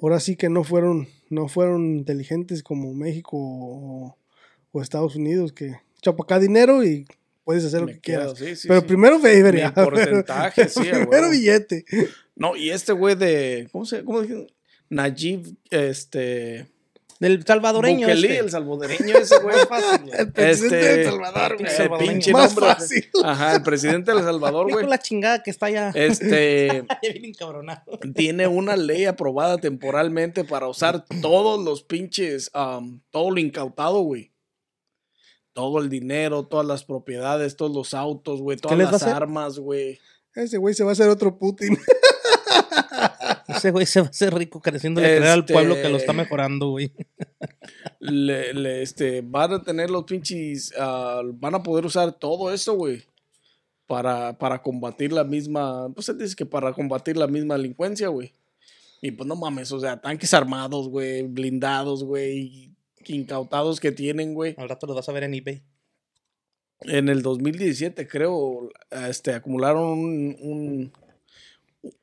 Speaker 3: ahora sí que no fueron, no fueron inteligentes como México o, o Estados Unidos, que chapa acá dinero y puedes hacer lo que
Speaker 1: quedo,
Speaker 3: quieras.
Speaker 1: sí, sí,
Speaker 3: Pero
Speaker 1: sí.
Speaker 3: primero.
Speaker 1: Mi porcentaje, sí,
Speaker 3: Primero billete.
Speaker 1: No, y este güey de. ¿Cómo se cómo dije? Najib, este.
Speaker 2: Del salvadoreño.
Speaker 1: Bukele,
Speaker 2: este.
Speaker 1: el salvadoreño ese güey.
Speaker 3: El presidente
Speaker 1: Este,
Speaker 3: de El Salvador, güey.
Speaker 1: ese
Speaker 2: salvadoreño.
Speaker 1: pinche
Speaker 3: Más
Speaker 1: nombre.
Speaker 3: fácil.
Speaker 1: Ajá, el presidente de El Salvador, güey.
Speaker 2: la chingada que está allá.
Speaker 1: Este
Speaker 2: Bien encabronado.
Speaker 1: tiene una ley aprobada temporalmente para usar todos los pinches, am, todo lo incautado, güey. Todo el dinero, todas las propiedades, todos los autos, güey, todas las armas, güey.
Speaker 3: Ese güey se va a hacer otro Putin.
Speaker 2: Ese güey se va a hacer rico creciéndole creer al pueblo que lo está
Speaker 1: Este-
Speaker 2: mejorando, güey.
Speaker 1: Le, le, este, van a tener los pinches, ah, van a poder usar todo eso, güey. Para, para combatir la misma, pues él dice que para combatir la misma delincuencia, güey. Y pues no mames, o sea, tanques armados, güey, blindados, güey, incautados que tienen, güey.
Speaker 2: Al rato lo vas a ver en eBay.
Speaker 1: En el 2017, creo, este, acumularon un, un,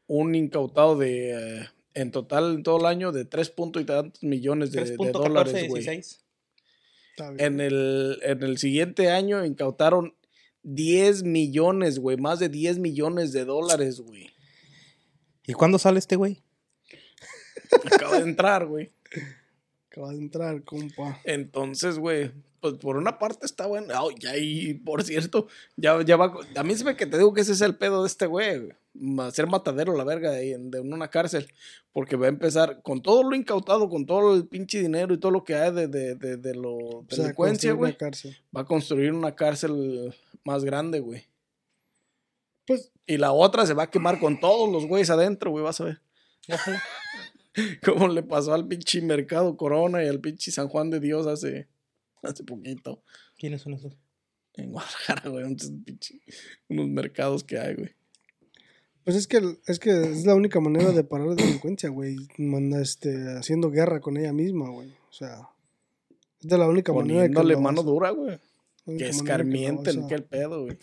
Speaker 1: un incautado de, eh, en total, en todo el año, de 3 punto y tantos millones de, de
Speaker 2: 3.14,
Speaker 1: dólares, güey.
Speaker 2: 16.
Speaker 3: Está bien.
Speaker 1: En el, en el siguiente año incautaron 10 millones, güey. Más de 10 millones de dólares, güey.
Speaker 2: ¿Y cuándo sale este güey?
Speaker 1: Acaba de entrar, güey.
Speaker 3: Acaba de entrar, compa.
Speaker 1: Entonces, güey, pues por una parte está bueno. Ah, ya, y por cierto, ya, ya va. A mí se me que te digo que ese es el pedo de este güey. Ser matadero, la verga, de, de una cárcel. Porque va a empezar con todo lo incautado, con todo el pinche dinero y todo lo que hay de, de, de, de lo
Speaker 3: O sea,
Speaker 1: delincuencia, güey. Va a construir una cárcel más grande, güey.
Speaker 3: Pues,
Speaker 1: Y la otra se va a quemar con todos los güeyes adentro, güey, vas a ver. Como le pasó al pinche Mercado Corona y al pinche San Juan de Dios hace, hace poquito.
Speaker 2: ¿Quiénes son esos?
Speaker 1: En Guadalajara, güey. Unos, pinche- unos mercados que hay, güey.
Speaker 3: pues es que es que es la única manera de parar la delincuencia, güey. Manda, este, haciendo guerra con ella misma, güey. O sea, es de la única manera de que
Speaker 1: Poniéndole mano dura, güey. Que
Speaker 3: manera
Speaker 1: escarmienten, que el pedo, güey.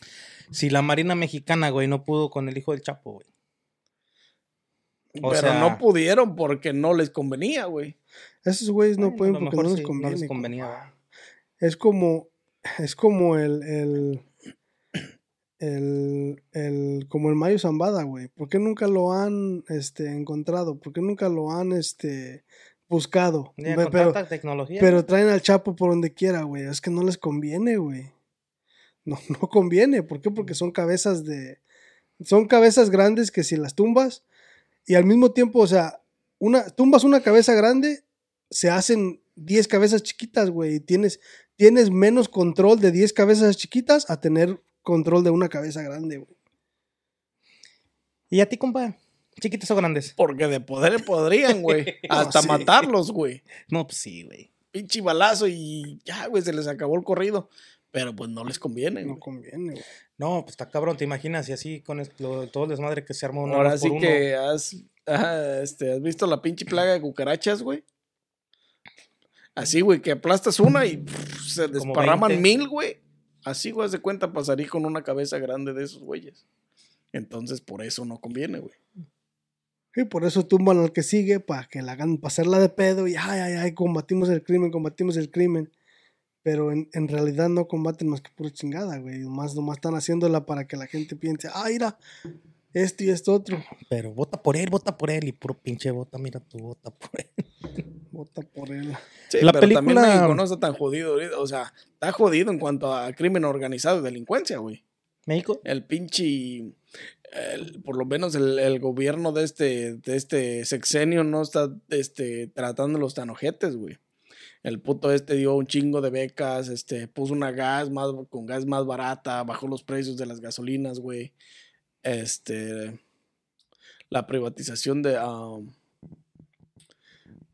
Speaker 2: Si la Marina Mexicana, güey, no pudo con el hijo del Chapo, güey. O
Speaker 1: Pero
Speaker 2: sea-
Speaker 1: no pudieron porque no les convenía, güey.
Speaker 3: Esos güeyes no pueden porque no les
Speaker 2: sí,
Speaker 3: conviene.
Speaker 2: No les
Speaker 3: compa.
Speaker 2: convenía.
Speaker 3: Es como, es como el, el, el, el- como el Mayo Zambada, güey. ¿Por qué nunca lo han, este, encontrado? ¿Por qué nunca lo han, este, buscado? Ve-
Speaker 2: con
Speaker 3: pero,
Speaker 2: tanta tecnología.
Speaker 3: pero traen al Chapo por donde quiera, güey. Es que no les conviene, güey. No, no conviene. ¿Por qué? Porque son cabezas de, son cabezas grandes que si las tumbas y al mismo tiempo, o sea, una, tumbas una cabeza grande, se hacen 10 cabezas chiquitas, güey. y Tienes, tienes menos control de 10 cabezas chiquitas a tener control de una cabeza grande, güey.
Speaker 2: ¿Y a ti, compa? ¿Chiquitos o grandes?
Speaker 1: Porque de poder podrían, güey. Hasta
Speaker 3: sí.
Speaker 1: matarlos, güey.
Speaker 2: No, pues sí, güey.
Speaker 1: Pinche balazo y ya, güey, se les acabó el corrido. Pero pues no les conviene,
Speaker 3: No conviene, güey.
Speaker 2: No, pues está cabrón, te imaginas, y así con el- lo- todo el desmadre que se armó uno
Speaker 1: Ahora
Speaker 2: por
Speaker 1: sí
Speaker 2: uno.
Speaker 1: que has, ajá, este, has visto la pinche plaga de cucarachas, güey. Así, güey, que aplastas una y pff, se desparraman
Speaker 2: 20.
Speaker 1: mil, güey. Así, güey, de cuenta pasaría con una cabeza grande de esos güeyes. Entonces, por eso no conviene, güey.
Speaker 3: Y por eso tumban al que sigue para que la hagan pasarla de pedo y ay, ay, ay, combatimos el crimen, combatimos el crimen. Pero en, en realidad no combaten más que pura chingada, güey. Nomás, nomás están haciéndola para que la gente piense, ah, mira, esto y esto otro.
Speaker 2: Pero vota por él, vota por él, y puro pinche vota, mira tu vota por él.
Speaker 3: Vota por él.
Speaker 1: Sí,
Speaker 2: La
Speaker 1: pero también
Speaker 2: película-
Speaker 1: México no está tan jodido. O sea, está jodido en cuanto a crimen organizado y delincuencia, güey.
Speaker 2: México,
Speaker 1: el pinche, el- por lo menos el, el gobierno de este, de este sexenio no está este, tratándolos tan ojetes, güey. El puto este dio un chingo de becas, este, puso una gas más, con gas más barata, bajó los precios de las gasolinas, güey. Este, la privatización de, um,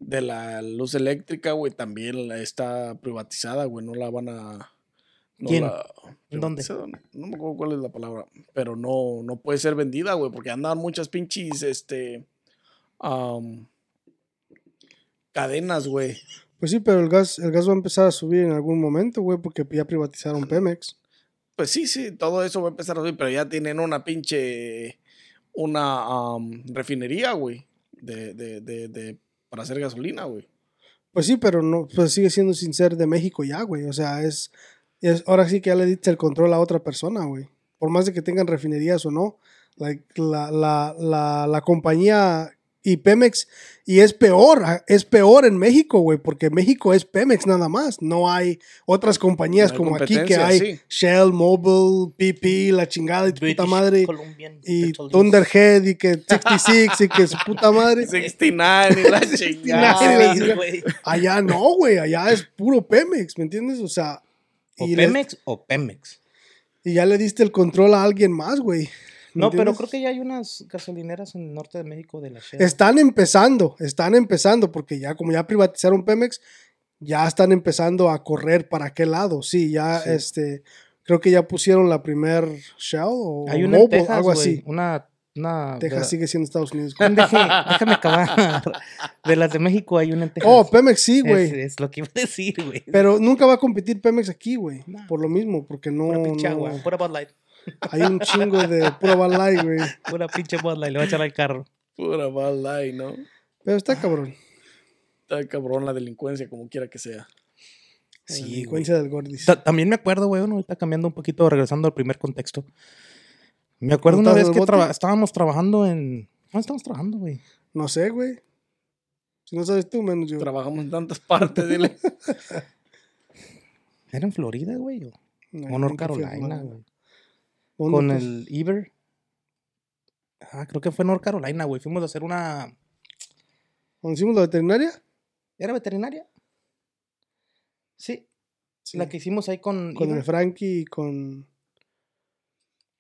Speaker 1: de la luz eléctrica, güey, también está privatizada, güey, no la van a, No
Speaker 2: ¿Quién?
Speaker 1: la
Speaker 2: ¿En dónde?
Speaker 1: No me acuerdo cuál es la palabra. Pero no, no puede ser vendida, güey, porque andan muchas pinches, este. am, cadenas, güey.
Speaker 3: Pues sí, pero el gas, el gas va a empezar a subir en algún momento, güey, porque ya privatizaron Pemex.
Speaker 1: Pues sí, sí, todo eso va a empezar a subir, pero ya tienen una pinche. Una refinería, güey. De, de, de, de- para hacer gasolina, güey.
Speaker 3: Pues sí, pero no, pues sigue siendo sin ser de México ya, güey. O sea, es, es ahora sí que ya le diste el control a otra persona, güey. Por más de que tengan refinerías o no, like, la, la, la, la compañía y Pemex, y es peor, ah, es peor en México, güey, porque México es Pemex nada más. No hay otras compañías
Speaker 1: No hay
Speaker 3: como aquí que hay
Speaker 1: sí.
Speaker 3: Shell, Mobile, PP, la chingada y tu puta madre.
Speaker 2: Columbian
Speaker 3: Y. Thunderhead y que 66 y que su puta madre.
Speaker 1: 69 y la chingada.
Speaker 3: y la
Speaker 2: Sí,
Speaker 3: chingada.
Speaker 2: güey.
Speaker 3: Allá no, güey, allá es puro Pemex, ¿me entiendes? O sea,
Speaker 2: ¿O Pemex o Pemex?
Speaker 3: y ya le diste el control a alguien más, güey. ¿Me
Speaker 2: No, pero creo que ya hay unas gasolineras en el norte de México de la Shell.
Speaker 3: Están empezando, están empezando, porque ya como ya privatizaron Pemex, ya están empezando a correr para aquel lado. Sí, ya
Speaker 2: Sí.
Speaker 3: este, creo que ya pusieron la primer Shell o
Speaker 2: Hay una en
Speaker 3: Mobil,
Speaker 2: Texas,
Speaker 3: algo
Speaker 2: güey,
Speaker 3: así.
Speaker 2: Una, de
Speaker 3: Texas sigue siendo Estados Unidos.
Speaker 2: Deje- déjame acabar. De las de México hay una en Texas.
Speaker 3: Oh, Pemex sí,
Speaker 2: es,
Speaker 3: güey.
Speaker 2: es lo que iba a decir, güey.
Speaker 3: Pero nunca va a competir Pemex aquí, güey.
Speaker 2: No.
Speaker 3: Por lo mismo, porque no,
Speaker 2: Pura pinche
Speaker 3: no-
Speaker 2: agua, pura Bud Light.
Speaker 3: Hay un chingo de pura Bud Light, güey.
Speaker 2: Pura pinche Bud Light, le voy a echar al carro.
Speaker 1: Pura bala y no.
Speaker 3: Pero está cabrón.
Speaker 1: Está cabrón la delincuencia, como quiera que sea.
Speaker 3: La
Speaker 2: Sí, güey.
Speaker 3: delincuencia del Gordis.
Speaker 2: Ta- También me acuerdo, güey, bueno, ahorita cambiando un poquito, regresando al primer contexto. Me acuerdo una
Speaker 3: ¿Estás
Speaker 2: vez que traba- estábamos trabajando en... ¿Dónde estábamos trabajando, güey?
Speaker 3: No sé, güey. Si no sabes tú, menos yo.
Speaker 1: Trabajamos en tantas partes, dile.
Speaker 2: ¿Era en Florida, güey? ¿O,
Speaker 3: No, a
Speaker 2: Carolina, güey?
Speaker 3: ¿Dónde,
Speaker 2: Con
Speaker 3: pues?
Speaker 2: el Iber. Ah, creo que fue North Carolina, güey. Fuimos a hacer una...
Speaker 3: ¿Dónde hicimos la veterinaria?
Speaker 2: ¿Era veterinaria? Sí,
Speaker 3: Sí.
Speaker 2: la que hicimos ahí con...
Speaker 3: Con
Speaker 2: Iber.
Speaker 3: el Frankie y con.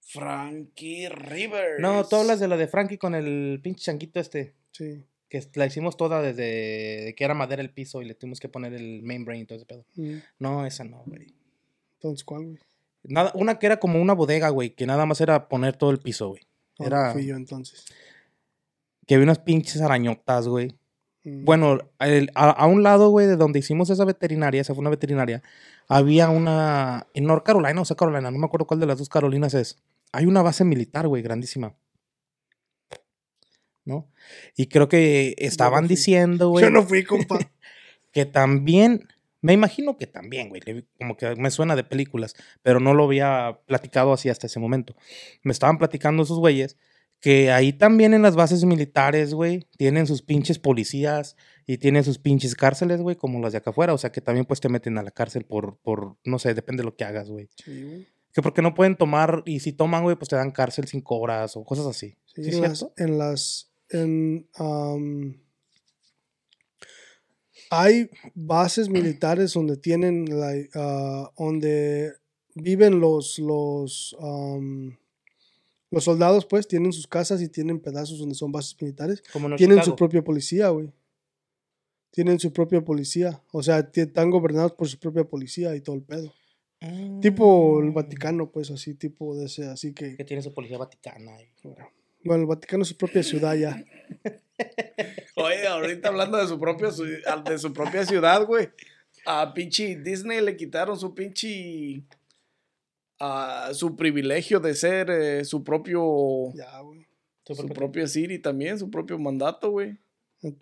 Speaker 1: Frankie Rivers.
Speaker 2: No, tú hablas de la de Frankie con el pinche changuito este.
Speaker 3: Sí.
Speaker 2: Que la hicimos toda desde que era madera el piso y le tuvimos que poner el membrane y todo ese pedo.
Speaker 3: Mm.
Speaker 2: No, esa no, güey.
Speaker 3: Entonces, ¿cuál, güey?
Speaker 2: Nada, una que era como una bodega, güey, que nada más era poner todo el piso, güey. Era-
Speaker 3: Fui yo entonces.
Speaker 2: Que había unas pinches arañotas, güey.
Speaker 3: Mm.
Speaker 2: Bueno, el- a, a un lado, güey, de donde hicimos esa veterinaria, esa fue una veterinaria, había una, en North Carolina o South Carolina, no me acuerdo cuál de las dos Carolinas es. Hay una base militar, güey, grandísima. ¿No? Y creo que estaban diciendo, güey,
Speaker 3: Yo no fui, compa.
Speaker 2: que también, me imagino que también, güey, como que me suena de películas, pero no lo había platicado así hasta ese momento. Me estaban platicando esos güeyes que ahí también en las bases militares, güey, tienen sus pinches policías y tienen sus pinches cárceles, güey, como las de acá afuera, o sea que también pues te meten a la cárcel por, por no sé, depende de lo que hagas, güey.
Speaker 3: Sí, güey.
Speaker 2: Que porque no pueden tomar, y si toman, güey, pues te dan cárcel cinco horas o cosas así.
Speaker 3: Sí,
Speaker 2: ¿Sí
Speaker 3: en, las, en las. En, hay bases militares donde tienen. ah, donde viven los. Los. los soldados, pues, tienen sus casas y tienen pedazos donde son bases militares.
Speaker 2: Como en
Speaker 3: tienen su propia policía, güey. Tienen su propia policía. O sea, están gobernados por su propia policía y todo el pedo. Tipo el. Vaticano, pues, así, tipo de ese. Así que.
Speaker 2: Que tiene su policía vaticana. y-
Speaker 3: Bueno, el Vaticano es su propia ciudad ya.
Speaker 1: Oye, ahorita hablando de su, propio, de su propia ciudad, güey. A pinche Disney le quitaron su pinche. a su privilegio de ser eh, su propio.
Speaker 3: Ya, güey.
Speaker 2: Su
Speaker 1: Su
Speaker 2: propia-
Speaker 1: city también, su propio mandato, güey.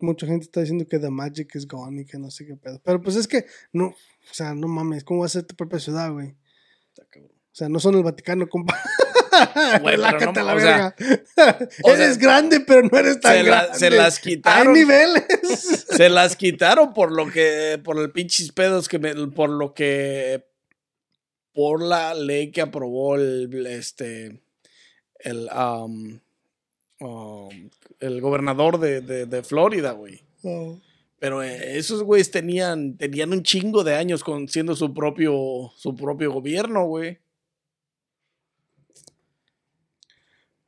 Speaker 3: Mucha gente está diciendo que The Magic is gone y que no sé qué pedo. Pero pues es que, no, o sea, no mames, ¿cómo va a ser tu propia ciudad, güey?
Speaker 1: Está cabrón.
Speaker 3: O sea, no son el Vaticano, compa.
Speaker 1: Güey, pero
Speaker 3: Relájate
Speaker 1: no-
Speaker 3: a la
Speaker 1: o sea,
Speaker 3: verga.
Speaker 1: o
Speaker 3: eres grande, pero no eres tan
Speaker 1: Se, la-
Speaker 3: grande.
Speaker 1: se las
Speaker 3: Hay
Speaker 1: quitaron.
Speaker 3: niveles.
Speaker 1: Se las quitaron por lo que. Por el pinches pedos que me. Por lo que. Por la ley que aprobó el. Este. El. am, am, el gobernador de, de, de Florida, güey.
Speaker 3: Oh,
Speaker 1: Pero eh, esos güeyes tenían, tenían un chingo de años con siendo su propio, su propio gobierno, güey.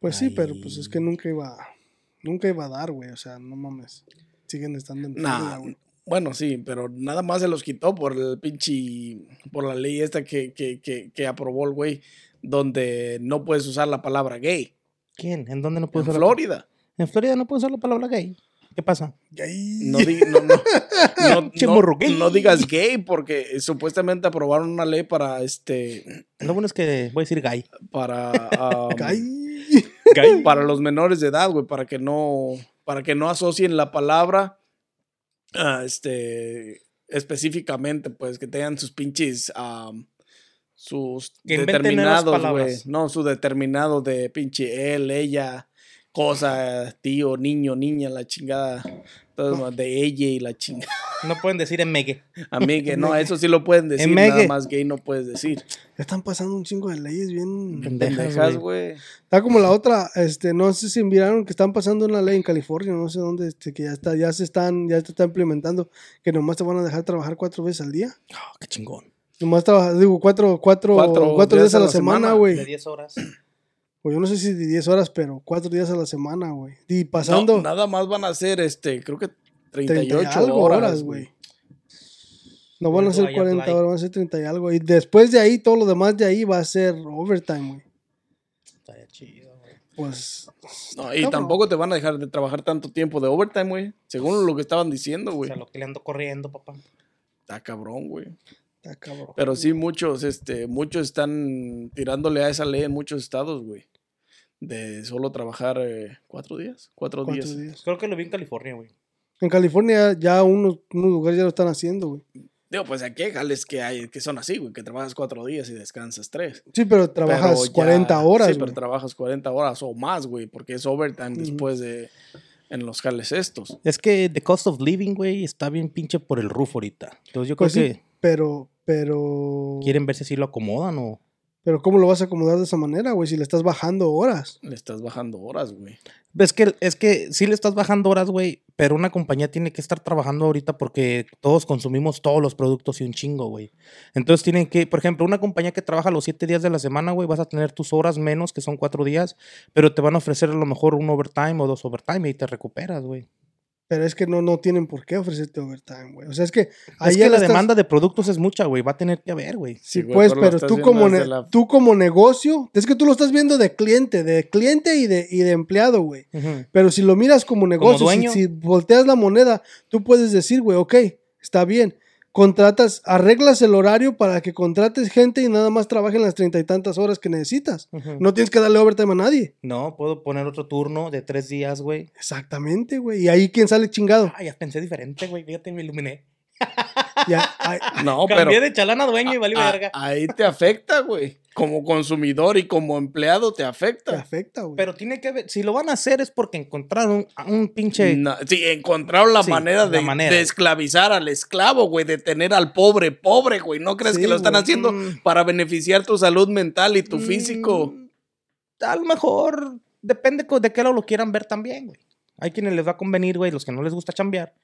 Speaker 3: Pues sí, pero pues es que nunca iba, nunca iba a dar, güey. O sea, no mames. Siguen estando en
Speaker 1: Nah,
Speaker 3: güey.
Speaker 1: Bueno, sí, pero nada más se los quitó por el pinche. por la ley esta que, que, que, que aprobó el güey, donde no puedes usar la palabra gay.
Speaker 2: ¿Quién? ¿En dónde no
Speaker 1: En
Speaker 2: puedes usar la-
Speaker 1: Florida.
Speaker 2: En Florida no puedes usar la palabra gay. ¿Qué pasa?
Speaker 3: Ahí-
Speaker 1: No, di- no, no, no,
Speaker 2: Che
Speaker 1: no-
Speaker 2: morro gay.
Speaker 1: no digas gay porque supuestamente aprobaron una ley para este
Speaker 2: Lo bueno es que voy a decir gay.
Speaker 1: para um,
Speaker 3: Ahí.
Speaker 1: para los menores de edad, güey, para que no para que no asocien la palabra este específicamente, pues que tengan sus pinches sus
Speaker 2: Que
Speaker 1: determinados, güey. No, su determinado de pinche él, ella, cosa, tío, niño, niña, la chingada. Todo, de ella y la chingada.
Speaker 2: No pueden decir emegue.
Speaker 1: Amigue, no, eso sí lo pueden decir,
Speaker 2: Emegue.
Speaker 1: nada más gay no puedes decir.
Speaker 3: Ya están pasando un chingo de leyes bien.
Speaker 2: Pendejas, güey.
Speaker 3: Está como la otra, este, no sé si miraron que están pasando una ley en California, no sé dónde, este, que ya está, ya se están, ya se está implementando, que nomás te van a dejar trabajar cuatro veces al día.
Speaker 2: Oh, qué chingón.
Speaker 3: Nomás trabajar, digo, cuatro, cuatro,
Speaker 1: Cuatro
Speaker 3: cuatro, días a la semana,
Speaker 2: De
Speaker 3: güey.
Speaker 2: 10 horas.
Speaker 3: Pues yo no sé si de 10 horas, pero cuatro días a la semana, güey. Y
Speaker 1: No,
Speaker 3: pasando
Speaker 1: nada más van a ser, este, creo que
Speaker 3: 30 y
Speaker 1: 38
Speaker 3: algo
Speaker 1: horas,
Speaker 3: horas,
Speaker 1: güey.
Speaker 3: No van a ser
Speaker 2: ahí
Speaker 3: 40
Speaker 2: apply.
Speaker 3: horas, van a ser 30 y algo. Y después de ahí, todo lo demás de ahí va a ser overtime, güey.
Speaker 2: Estaría chido, güey.
Speaker 3: Pues,
Speaker 1: No, y
Speaker 3: Cabrón.
Speaker 1: tampoco te van a dejar de trabajar tanto tiempo de overtime, güey. Según lo que estaban diciendo,
Speaker 2: O
Speaker 1: güey.
Speaker 2: sea, lo que le ando corriendo, papá.
Speaker 1: Está cabrón, güey.
Speaker 3: Cabrón.
Speaker 1: Pero sí, muchos, este, muchos están tirándole a esa ley en muchos estados, güey. De solo trabajar eh, cuatro días, cuatro,
Speaker 3: Cuatro
Speaker 1: días.
Speaker 3: días.
Speaker 2: Creo que lo vi en California, güey.
Speaker 3: En California ya unos, unos lugares ya lo están haciendo, güey.
Speaker 1: Digo, pues aquí jales que hay, que son así, güey, que trabajas cuatro días y descansas tres.
Speaker 3: Sí, pero trabajas
Speaker 1: Pero ya-
Speaker 3: 40 horas,
Speaker 1: Sí,
Speaker 3: güey.
Speaker 1: pero trabajas 40 horas o más, güey, porque es overtime después de en los jales estos.
Speaker 2: Es que the cost of living, güey, está bien pinche por el roof ahorita. Entonces yo creo
Speaker 3: Pues sí,
Speaker 2: que
Speaker 3: pero, pero...
Speaker 2: quieren ver si así lo acomodan o...
Speaker 3: Pero ¿cómo lo vas a acomodar de esa manera, güey? Si le estás bajando horas.
Speaker 1: Le estás bajando horas, güey.
Speaker 2: Es que, es que sí le estás bajando horas, güey, pero una compañía tiene que estar trabajando ahorita porque todos consumimos todos los productos y un chingo, güey. Entonces tienen que, por ejemplo, una compañía que trabaja los siete días de la semana, güey, vas a tener tus horas menos, que son cuatro días, pero te van a ofrecer a lo mejor un overtime o dos overtime y te recuperas, güey.
Speaker 3: Pero es que no, no tienen por qué ofrecerte overtime, güey. O sea, es que ahí
Speaker 2: Es que la
Speaker 3: estás-
Speaker 2: demanda de productos es mucha, güey, va a tener que haber, güey.
Speaker 3: Sí,
Speaker 1: Sí, güey,
Speaker 3: pues,
Speaker 1: pero
Speaker 3: tú como,
Speaker 1: la-
Speaker 3: tú como negocio, es que tú lo estás viendo de cliente, de cliente y de, y de empleado, güey. Pero si lo miras como negocio, si-
Speaker 2: dueño.
Speaker 3: si, volteas la moneda, tú puedes decir, güey, ok, está bien. Contratas, arreglas el horario para que contrates gente y nada más trabajen las treinta y tantas horas que necesitas. No tienes que darle overtime a nadie.
Speaker 2: No, puedo poner otro turno de tres días, güey.
Speaker 3: Exactamente, güey. Y ahí quién sale chingado.
Speaker 2: Ah, ya pensé diferente, güey. Fíjate, me iluminé.
Speaker 3: Ya, ay,
Speaker 1: No,
Speaker 2: Cambié
Speaker 1: pero
Speaker 2: de chalana a dueño y valí verga.
Speaker 1: ahí te afecta, güey. Como consumidor y como empleado te
Speaker 3: te
Speaker 1: afecta.
Speaker 3: afecta, güey.
Speaker 2: Pero tiene que ver, si lo van a hacer es porque encontraron a un pinche...
Speaker 1: No, sí, encontraron la
Speaker 2: Sí,
Speaker 1: manera,
Speaker 2: la
Speaker 1: de,
Speaker 2: manera.
Speaker 1: de esclavizar al esclavo, güey, de tener al pobre pobre, güey. ¿No crees
Speaker 3: Sí,
Speaker 1: que lo están
Speaker 3: güey.
Speaker 1: haciendo
Speaker 2: Mm.
Speaker 1: para beneficiar tu salud mental y tu físico?
Speaker 2: Mm, A lo mejor depende de qué lado lo quieran ver también, güey. Hay quienes les va a convenir, güey, los que no les gusta chambear.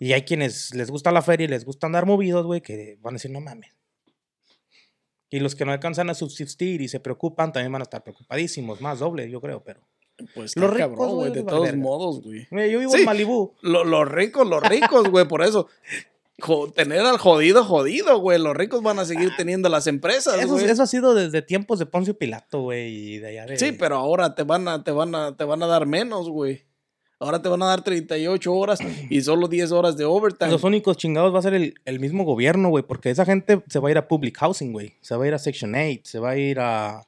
Speaker 2: Y hay quienes les gusta la feria y les gusta andar movidos, güey, que van a decir, no mames. Y los que no alcanzan a subsistir y se preocupan también van a estar preocupadísimos, más doble, yo creo, pero...
Speaker 1: Pues
Speaker 2: Los ricos,
Speaker 1: cabrón,
Speaker 2: güey,
Speaker 1: de todos
Speaker 2: verga.
Speaker 1: modos, güey.
Speaker 2: Yo vivo
Speaker 1: Sí.
Speaker 2: en Malibú.
Speaker 1: Lo- los ricos, los ricos, güey, por eso. Jo- tener al jodido, jodido, güey. Los ricos van a seguir teniendo las empresas,
Speaker 2: Eso,
Speaker 1: güey.
Speaker 2: eso ha sido desde tiempos de Poncio Pilato, güey, y de allá de...
Speaker 1: Sí, pero ahora te van a, te van a, te van a dar menos, güey. Ahora te van a dar 38 horas y solo 10 horas de overtime.
Speaker 2: Los únicos chingados va a ser el, el mismo gobierno, güey, porque esa gente se va a ir a public housing, güey. Se va a ir a Section 8, se va a ir a...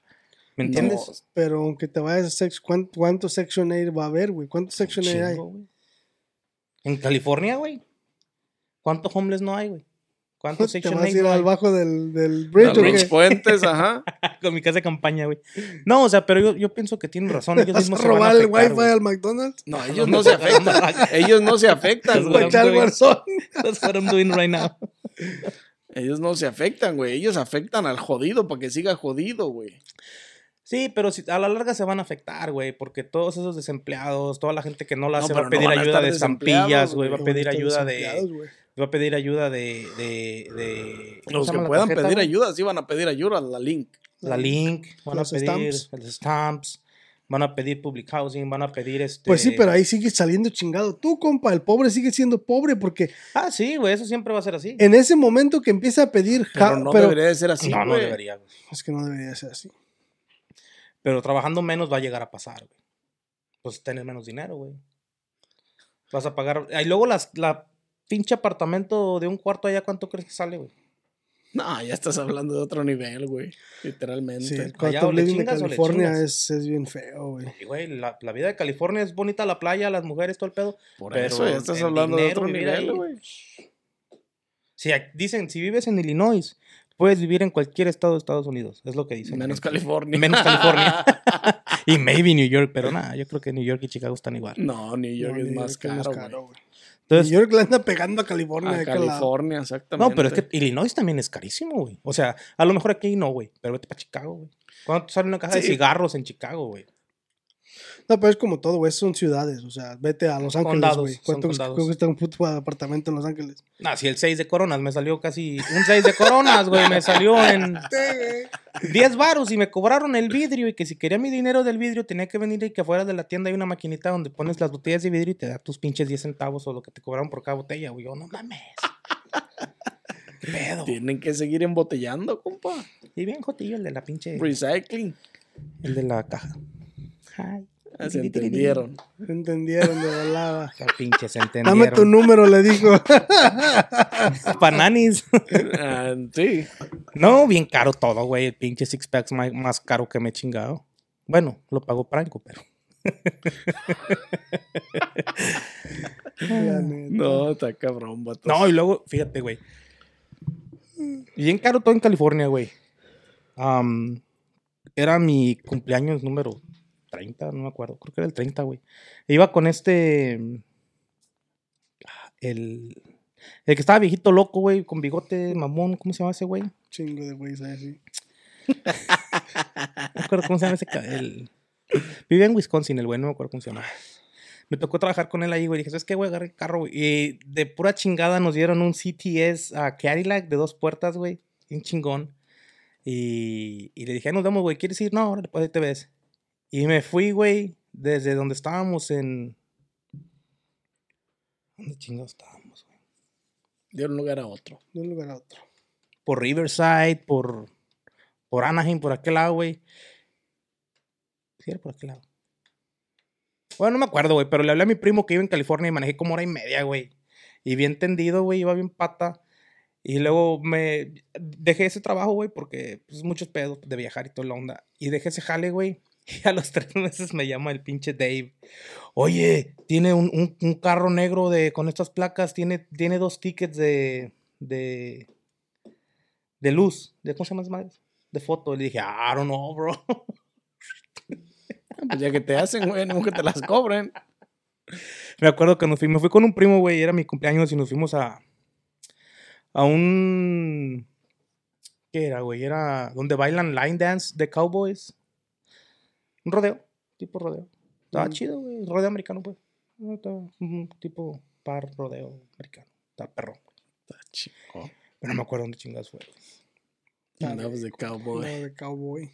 Speaker 2: ¿Me entiendes?
Speaker 1: No,
Speaker 3: Pero aunque te vayas a sex, ¿cuánto, cuánto Section 8 va a haber, güey? ¿Cuántos Section 8 hay?
Speaker 2: En California, güey. ¿Cuántos homeless no hay, güey? ¿Cuántos
Speaker 3: Te
Speaker 2: Section
Speaker 3: vas a
Speaker 2: 8
Speaker 3: ir al bajo del, del bridge.
Speaker 1: Puentes, ajá.
Speaker 2: Con mi casa de campaña, güey. No, o sea, pero yo, yo pienso que tienen razón. Ellos
Speaker 3: ¿Vas a
Speaker 2: mismos se van a
Speaker 3: robar el wifi
Speaker 2: güey.
Speaker 3: al McDonald's?
Speaker 1: No, ellos no se afectan. Ellos no se afectan, güey.
Speaker 2: That's what I'm doing right now.
Speaker 1: Ellos no se afectan, güey. Ellos afectan al jodido para que siga jodido, güey.
Speaker 2: Sí, pero si, a la larga se van a afectar, güey, porque todos esos desempleados, toda la gente que no la
Speaker 1: No,
Speaker 2: hace va a pedir ayuda de estampillas, güey, va a pedir ayuda de... Va a pedir ayuda de. de, de ¿cómo
Speaker 1: Los que puedan
Speaker 2: tarjeta,
Speaker 1: pedir ayuda, sí van a pedir ayuda, la link.
Speaker 2: La link, van a pedir
Speaker 3: stamps.
Speaker 2: los stamps, van a pedir public housing, van a pedir este...
Speaker 3: Pues sí, pero ahí sigue saliendo chingado. Tú, compa, el pobre sigue siendo pobre porque
Speaker 2: Ah, sí, güey, eso siempre va a ser así.
Speaker 3: en ese momento que empieza a pedir...
Speaker 1: Pero no
Speaker 3: pero-
Speaker 1: debería de ser así,
Speaker 2: no, no debería, güey.
Speaker 3: Es que no debería ser así.
Speaker 2: Pero trabajando menos va a llegar a pasar, güey. Pues tener menos dinero, güey. Vas a pagar... Y luego las, la pinche apartamento de un cuarto allá, ¿cuánto crees que sale, güey?
Speaker 1: No, ya estás hablando de otro nivel, güey. Literalmente.
Speaker 3: Sí, el living de California es, es bien feo, güey.
Speaker 2: Y, güey, la, la vida de California es bonita, la playa, las mujeres, todo el pedo.
Speaker 1: Por
Speaker 2: pero
Speaker 1: eso ya estás hablando de otro nivel,
Speaker 2: ahí,
Speaker 1: güey.
Speaker 2: Si dicen, si vives en Illinois, puedes vivir en cualquier estado de Estados Unidos. Es lo que dicen.
Speaker 1: Menos California.
Speaker 2: Menos California. y maybe New York, pero nada, yo creo que New York y Chicago están igual.
Speaker 1: No, New York
Speaker 3: No,
Speaker 1: es
Speaker 3: New
Speaker 1: más
Speaker 3: York es
Speaker 1: caro, güey.
Speaker 2: Entonces,
Speaker 3: New York le anda pegando a California.
Speaker 1: A
Speaker 3: lado.
Speaker 1: California, exactamente.
Speaker 2: no, pero es que Illinois también es carísimo, güey. O sea, a lo mejor aquí no, güey, pero vete para Chicago, güey. ¿Cuánto sale una caja de cigarros en Chicago, güey?
Speaker 3: No, pero es como todo, güey. Son ciudades. O sea, vete a Los Ángeles, güey. ¿Cuánto cuesta un puto apartamento en Los Ángeles?
Speaker 2: Ah, si el 6 de coronas me salió casi. Un 6 de coronas, güey, me salió en 10 varos y me cobraron el vidrio. Y que si quería mi dinero del vidrio, tenía que venir y que afuera de la tienda hay una maquinita donde pones las botellas de vidrio y te da tus pinches 10 centavos o lo que te cobraron por cada botella, güey. Yo, no mames. ¿Qué pedo?
Speaker 1: Tienen que seguir embotellando, compa.
Speaker 2: Y bien jotillo el de la pinche.
Speaker 1: Recycling.
Speaker 2: El de la caja. Ay.
Speaker 1: Ah, Se entendieron.
Speaker 3: Entendieron de volada.
Speaker 2: Ya pinche se entendieron.
Speaker 3: Dame tu número, le dijo.
Speaker 2: Pananis.
Speaker 1: Ah, sí.
Speaker 2: No, bien caro todo, güey. El pinche six packs más, más caro que me he chingado. Bueno, lo pagó Franco, pero.
Speaker 1: No, está cabrón, vato.
Speaker 2: No, y luego, fíjate, güey. Bien caro todo en California, güey. Era mi cumpleaños número 30, no me acuerdo. Creo que era el 30, güey. Iba con este. El. El que estaba viejito loco, güey, con bigote, mamón. ¿Cómo se llama ese güey?
Speaker 3: Chingo de güeyes así.
Speaker 2: No me acuerdo cómo se llama ese. El... Vivía en Wisconsin, el güey, no me acuerdo cómo se llama. Me tocó trabajar con él ahí, güey. Dije, ¿sabes qué, güey? Agarré el carro, güey. Y de pura chingada nos dieron un CTS a Cadillac de dos puertas, güey. Un chingón. Y, y le dije, "Ahí nos vemos, güey. ¿Quieres ir? No, ahora después te ves. Y me fui, güey, desde donde estábamos en. ¿Dónde chingados estábamos, güey?
Speaker 1: De un lugar a otro.
Speaker 3: De un lugar a otro.
Speaker 2: Por Riverside, por. Por Anaheim, por aquel lado, güey. Sí, era por aquel lado. Bueno, no me acuerdo, güey, pero le hablé a mi primo que iba en California y manejé como hora y media, güey. Y bien tendido, güey, iba bien pata. Y luego me dejé ese trabajo, güey, porque pues, muchos pedos de viajar y toda la onda. Y dejé ese jale, güey. Y a los tres meses me llama el pinche Dave. Oye, tiene un, un- un carro negro de, con estas placas, tiene, tiene dos tickets de, de, de luz. ¿De cómo se llama madres? De foto. Y le dije, I don't know, bro.
Speaker 1: Ah, Pues ya que te hacen, güey, no que te las cobren.
Speaker 2: Me acuerdo que nos fui, me fui con un primo, güey, era mi cumpleaños y nos fuimos a a un ¿qué era, güey? Era donde bailan line dance de cowboys. Un rodeo, tipo rodeo. Estaba
Speaker 3: Mm.
Speaker 2: chido, güey, rodeo americano, pues. No, estaba, ujú, tipo par rodeo americano. Estaba perro.
Speaker 1: Está chico.
Speaker 2: Pero no me acuerdo dónde chingados fue.
Speaker 1: Andabas de cowboy.
Speaker 3: Andaba de cowboy.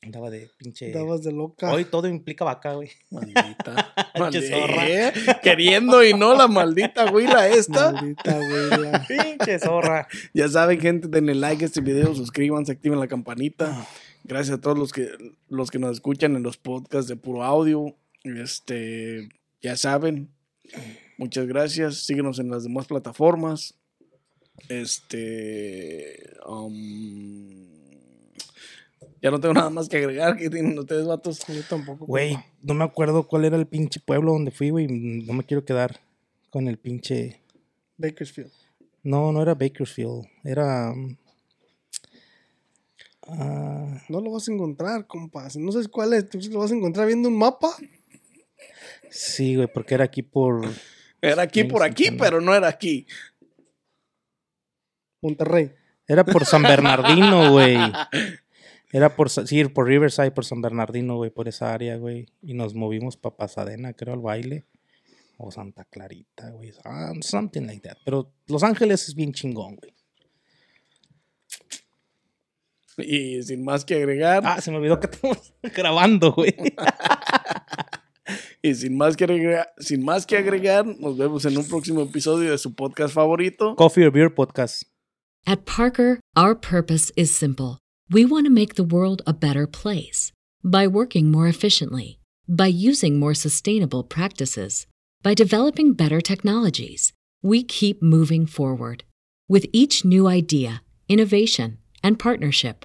Speaker 2: Andaba de pinche
Speaker 3: Andabas de loca.
Speaker 2: Hoy todo implica vaca, güey.
Speaker 1: Maldita.
Speaker 2: Pinche zorra.
Speaker 1: Maldita. Queriendo y no la maldita güila esta.
Speaker 3: Maldita güey.
Speaker 2: Pinche zorra.
Speaker 1: Ya saben, gente, denle like a este video, suscríbanse, activen la campanita. Gracias a todos los que, los que nos escuchan en los podcasts de puro audio. Este, ya saben. Muchas gracias. Síguenos en las demás plataformas. Este. um, ya no tengo nada más que agregar. ¿Qué tienen ustedes, vatos?
Speaker 3: Yo tampoco.
Speaker 2: Güey, no me acuerdo cuál era el pinche pueblo donde fui, güey. No me quiero quedar con el pinche.
Speaker 3: Bakersfield.
Speaker 2: No, no era Bakersfield. Era. mm, ah,
Speaker 3: No lo vas a encontrar, compa. Si no sabes cuál es, tú lo vas a encontrar viendo un mapa.
Speaker 2: sí, güey, porque era aquí por.
Speaker 1: Era aquí por aquí, pero no era aquí.
Speaker 3: Monterrey.
Speaker 2: Era por San Bernardino, güey. Era por, sí, por Riverside, por San Bernardino, güey, por esa área, güey. Y nos movimos para Pasadena, creo, al baile. O Santa Clarita, güey. Ah, something like that. Pero Los Ángeles es bien chingón, güey.
Speaker 1: Y sin más que agregar,
Speaker 2: Ah, se me olvidó que estamos grabando, güey.
Speaker 1: Y sin más, que agregar, sin más que agregar, nos vemos en un próximo episodio de su podcast favorito.
Speaker 2: Coffee or Beer Podcast.
Speaker 4: At Parker, our purpose is simple. We want to make the world a better place by working more efficiently, by using more sustainable practices, by developing better technologies. We keep moving forward. With each new idea, innovation, and partnership,